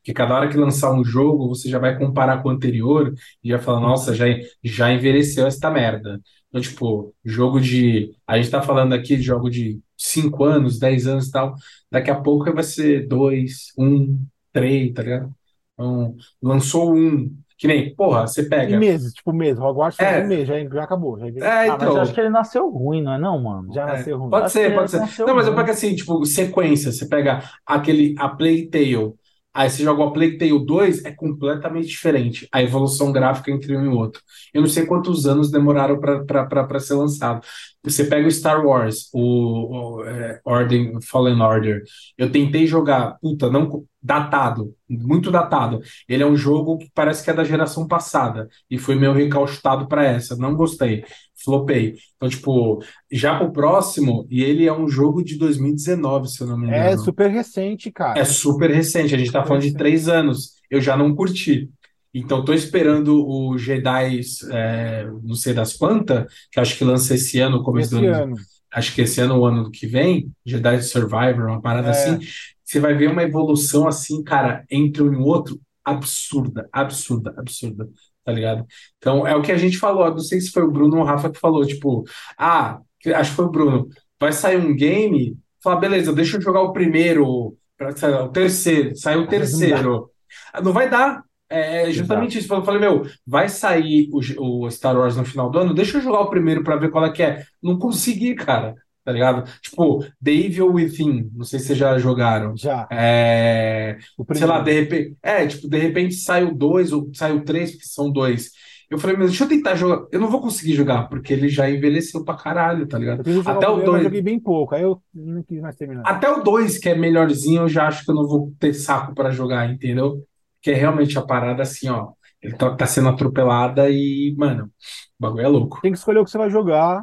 Porque cada hora que lançar um jogo, você já vai comparar com o anterior e já fala, nossa, já, já envelheceu esta merda. Então, tipo, jogo de. A gente tá falando aqui de jogo de 5 anos, 10 anos e tal. Daqui a pouco vai ser 2, 1, 3, tá ligado? Então, lançou um. Que nem, porra, você Em pega. meses, tipo mês. Hogwarts foi É. um mês, já, já acabou. Já, É, Ah, mas eu então. acho que ele nasceu ruim, não é não, mano? já É, nasceu ruim. Pode Acho ser, pode ser. Não, mas eu ruim. pego assim, tipo, sequência. Você pega aquele, a Plague Tale, aí você joga a Plague Tale 2, é completamente diferente. A evolução gráfica entre um e o outro. Eu não sei quantos anos demoraram para ser lançado. Você pega o Star Wars, o, o, é, Ordem, Fallen Order. Eu tentei jogar, puta, não datado, muito datado. Ele é um jogo que parece que é da geração passada e foi meio recaustado para essa. Não gostei, flopei. Então, tipo, já pro próximo, e ele é um jogo de 2019, se eu não me É engano. super recente, cara. É super recente, a gente tá Super falando de três anos. Eu já não curti. Então, tô esperando o Jedi, é, não sei das quantas, que acho que lança esse ano, começo do Esse ano. ano. Acho que esse ano ou ano que vem, Jedi Survivor, uma parada É. assim. Você vai ver uma evolução assim, cara, entre um e o outro, absurda, absurda, absurda, tá ligado? Então, é o que a gente falou, não sei se foi o Bruno ou o Rafa que falou, tipo, ah, acho que foi o Bruno, vai sair um game, fala, beleza, deixa eu jogar o primeiro, lá, o terceiro, saiu o terceiro. Ah, Não vai dar. É justamente isso. Eu falei, meu, vai sair o, o Star Wars no final do ano, deixa eu jogar o primeiro pra ver qual é que é. Não consegui, cara, tá ligado? Tipo, The Evil Within, não sei se vocês já jogaram. Já. É, O sei lá, de repente, é, tipo, de repente saiu dois ou saiu três, porque são dois. Eu falei, mas deixa eu tentar jogar. Eu não vou conseguir jogar, porque ele já envelheceu pra caralho, tá ligado? Eu Até o o primeiro, mas dois. joguei bem pouco. Aí eu não quis mais terminar. Até o 2, que é melhorzinho, eu já acho que eu não vou ter saco pra jogar, entendeu? Que é realmente a parada assim, ó. Ele tá, tá sendo atropelada e, mano, o bagulho é louco. Tem que escolher o que você vai jogar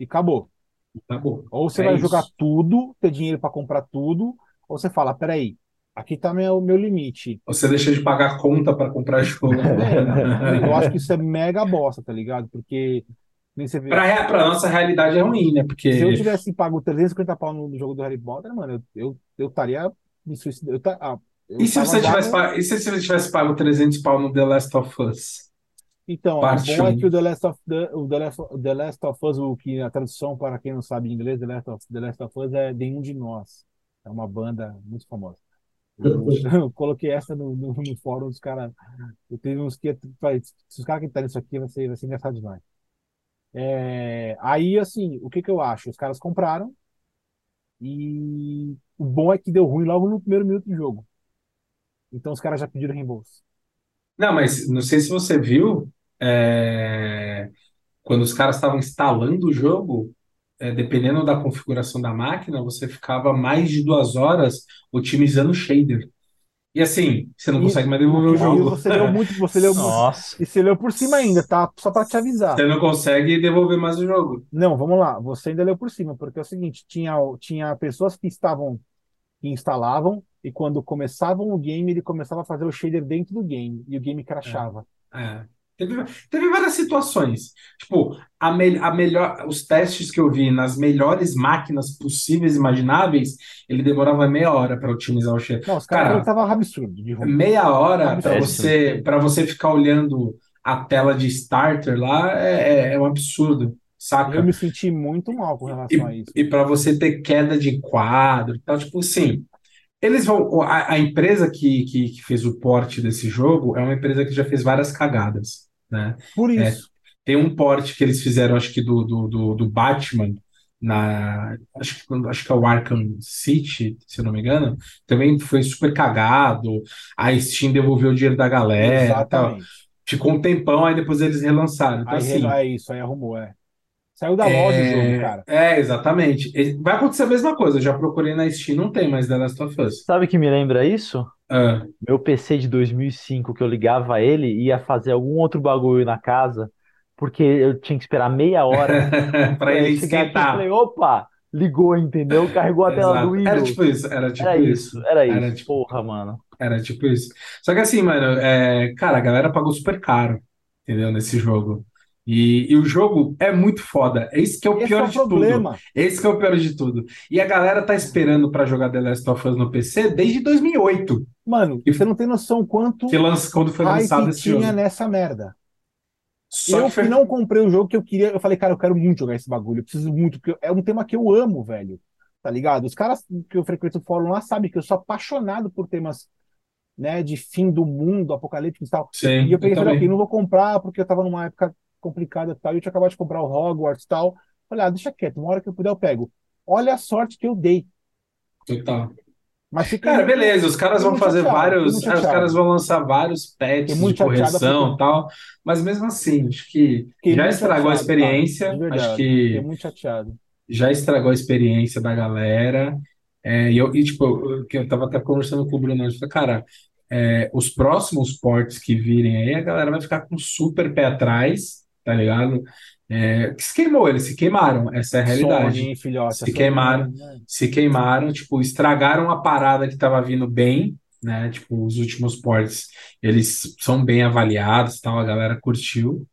e acabou. Tá. Ou você É vai isso. jogar tudo, ter dinheiro pra comprar tudo, ou você fala, peraí, aqui tá meu, meu limite. Você deixa de pagar conta pra comprar jogo. É, eu acho que isso é mega bosta, tá ligado? Porque nem você vê. Pra, pra nossa realidade é ruim, né? Porque. Se eu tivesse pago 350 pau no jogo do Harry Potter, mano, eu eu eu estaria me suicidando. Eu, ta- ah, eu E se você tivesse no- e se você tivesse pago 300 pau no The Last of Us? Então, Parte o bom é que o The Last of, the, o The Last, of- The Last of Us, o que a tradução, para quem não sabe inglês, The Last of, The Last of Us é Nenhum de Nós. É uma banda muito famosa. Eu, eu coloquei essa no, no, no fórum, os caras. Eu tenho uns que. Se os caras que estão nisso aqui, vai ser, vai ser engraçado demais. É, aí, assim, o que que eu acho? Os caras compraram e o bom é que deu ruim logo no primeiro minuto do jogo. Então os caras já pediram reembolso. Não, mas não sei se você viu, é, quando os caras estavam instalando o jogo, é, dependendo da configuração da máquina, você ficava mais de duas horas otimizando o shader. E assim, você não E- consegue mais devolver o jogo. você leu muito, você leu muito. Nossa. E você leu por cima ainda, tá? Só pra te avisar. Você não consegue devolver mais o jogo. Não, vamos lá. Você ainda leu por cima, porque é o seguinte: tinha, tinha pessoas que estavam, que instalavam, e quando começavam o game, ele começava a fazer o shader dentro do game, e o game crashava. É. Teve, teve várias situações. Tipo, a, me, a melhor, os testes que eu vi nas melhores máquinas possíveis e imagináveis, ele demorava meia hora para otimizar o shader. Não, os caras Cara, que tava absurdo. Meia hora para você para você ficar olhando a tela de starter lá é, é, é um absurdo, saca? Eu me senti muito mal com relação a isso. E, e para você ter queda de quadro, e tal, tipo assim, eles vão. A, a empresa que, que, que fez o porte desse jogo é uma empresa que já fez várias cagadas, né? Por É. isso. Tem um port que eles fizeram, acho que do, do, do, do Batman, na, acho que, acho que é o Arkham City, se eu não me engano, também foi super cagado. A Steam devolveu o dinheiro da galera. Tal. Exatamente. Ficou um tempão, aí depois eles relançaram. Então, Aí assim, é isso, aí arrumou, é. Saiu da loja o jogo, cara. é, exatamente. Vai acontecer a mesma coisa. Eu já procurei na Steam, não tem mais The Last of Us. Sabe o que me lembra isso? Ah, Meu PC de 2005, que eu ligava ele e ia fazer algum outro bagulho na casa, porque eu tinha que esperar meia hora para ele eu esquentar. falei, opa, ligou, entendeu? Carregou a tela do Exato. Era Windows. tipo isso, era tipo Era isso. isso, era isso. Era tipo, Porra, mano. era tipo isso. Só que assim, mano, é, cara, a galera pagou super caro, entendeu? Nesse jogo. E, e o jogo é muito foda. Esse que é o Esse é pior o de tudo. problema. Esse que é o pior de tudo. E a galera tá esperando pra jogar The Last of Us no PC desde 2008, Mano, E- você não tem noção quanto que lança, quando foi lançado esse tinha jogo. nessa merda. Só eu que foi não comprei o jogo que eu queria, eu falei, cara, eu quero muito jogar esse bagulho, eu preciso muito, porque é um tema que eu amo, velho. Tá ligado? Os caras que eu frequento o fórum lá sabem que eu sou apaixonado por temas, né, de fim do mundo, apocalípticos e tal. Sim, E eu peguei e eu ok, não vou comprar porque eu tava numa época complicada tal, e eu tinha acabado de comprar o Hogwarts tal. Falei, ah, deixa quieto, uma hora que eu puder eu pego. Olha a sorte que eu dei. Total. Mas fiquei Cara, beleza, os caras vão fazer chateado, vários. muito os caras chateado. vão lançar vários patches de chateado correção e tal. Mas mesmo assim, acho que Fiquei já estragou a chateado, experiência. cara, de Acho verdade. que muito chateado. já estragou a experiência da galera. É, e, eu, e, tipo, eu, que eu tava até conversando com o Bruno, eu falei, cara, é, os próximos ports que virem aí, a galera vai ficar com super pé atrás, tá ligado? É, que se queimou, eles se queimaram, essa é a realidade. Sony, filhote, Se a Sony, queimaram. né? Se queimaram, tipo, estragaram a parada que tava vindo bem, né? Tipo, os últimos ports, eles são bem avaliados, tal, a galera curtiu.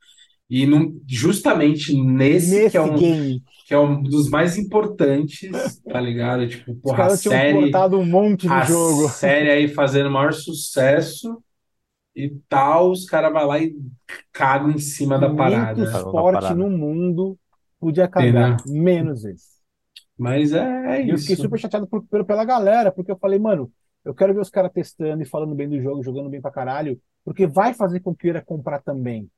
E justamente nesse Nesse que é um, game, que é um dos mais importantes, tá ligado? Tipo, os porra, a caras tinham série, cortado um monte de a jogo. série aí fazendo maior sucesso e tal, os caras vão lá e cagam em cima da 500 parada. Na esporte parada. no mundo podia cagar, menos esse. Mas é, é E eu fiquei isso. super chateado por- pelo- pela galera, porque eu falei, mano, eu quero ver os caras testando e falando bem do jogo, jogando bem pra caralho, porque vai fazer com que eu queira comprar também.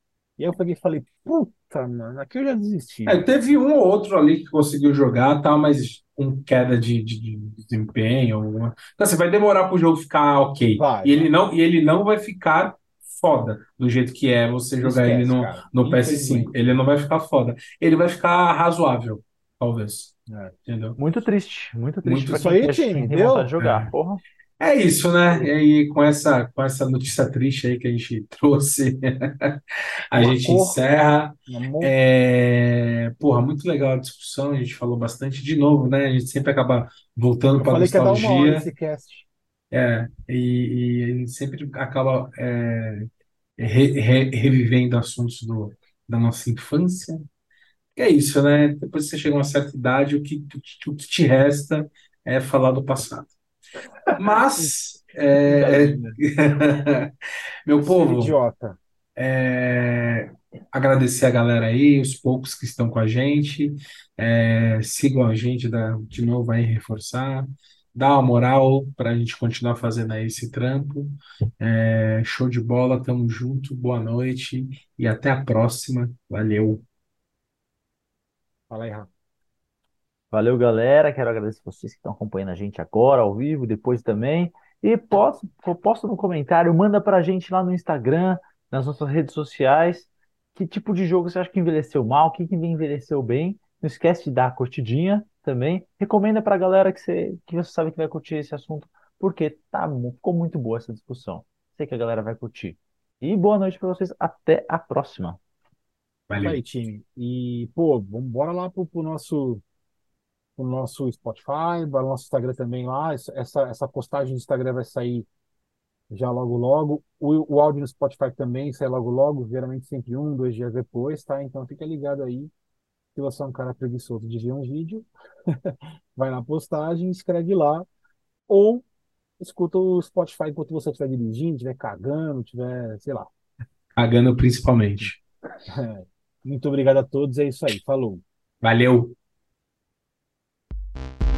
E aí eu peguei e falei, puta, mano, aqui eu já desisti. É, teve um ou outro ali que conseguiu jogar, tá, mas com queda de, de- de desempenho. Alguma... Então, assim, vai demorar para o jogo ficar ok. Vai, E ele não, e ele não vai ficar foda do jeito que é você jogar ele Esquece, no, cara. no PS5. Infelizmente. Ele não vai ficar foda. Ele vai ficar razoável, talvez. É. Entendeu? Muito triste, muito triste Muito isso aí, time, deu? jogar. É. Porra. É isso, né? E aí, com essa, com essa notícia triste aí que a gente trouxe, a Uma gente cor. encerra. É, porra, muito legal a discussão, a gente falou bastante de novo, né? A gente sempre acaba voltando eu para a falei que ia dar uma hora nostalgia, esse cast. é, e, e a gente sempre acaba é, re- re- revivendo assuntos do, da nossa infância. É isso, né? Depois que você chega a uma certa idade, o que o que te resta é falar do passado. Mas, é, meu povo. idiota. É, agradecer a galera aí, os poucos que estão com a gente. É, sigam a gente da, de novo aí, reforçar. Dá uma moral para a gente continuar fazendo aí esse trampo. É, show de bola, tamo junto, boa noite e até a próxima. Valeu. Fala aí, Rafa. Valeu, galera. Quero agradecer vocês que estão acompanhando a gente agora, ao vivo, depois também. E posta, posta no comentário, manda pra gente lá no Instagram, nas nossas redes sociais, que tipo de jogo você acha que envelheceu mal, o que que envelheceu bem. Não esquece de dar a curtidinha também. Recomenda pra galera que você, que você sabe que vai curtir esse assunto, porque tá, ficou muito boa essa discussão. Sei que a galera vai curtir. E boa noite pra vocês. Até a próxima. Valeu. aí, time. E, pô, vamos bora lá pro, pro nosso nosso Spotify, o nosso Instagram também lá. Essa, essa postagem do Instagram vai sair já logo logo. O, o áudio no Spotify também sai logo logo, geralmente sempre um, dois dias depois, tá? Então fica ligado aí. Se você é um cara preguiçoso de ver um vídeo, vai na postagem, escreve lá. Ou escuta o Spotify enquanto você estiver dirigindo, estiver cagando, estiver, sei lá. Pagando principalmente. Muito obrigado a todos, é isso aí. Falou. Valeu. Thank you.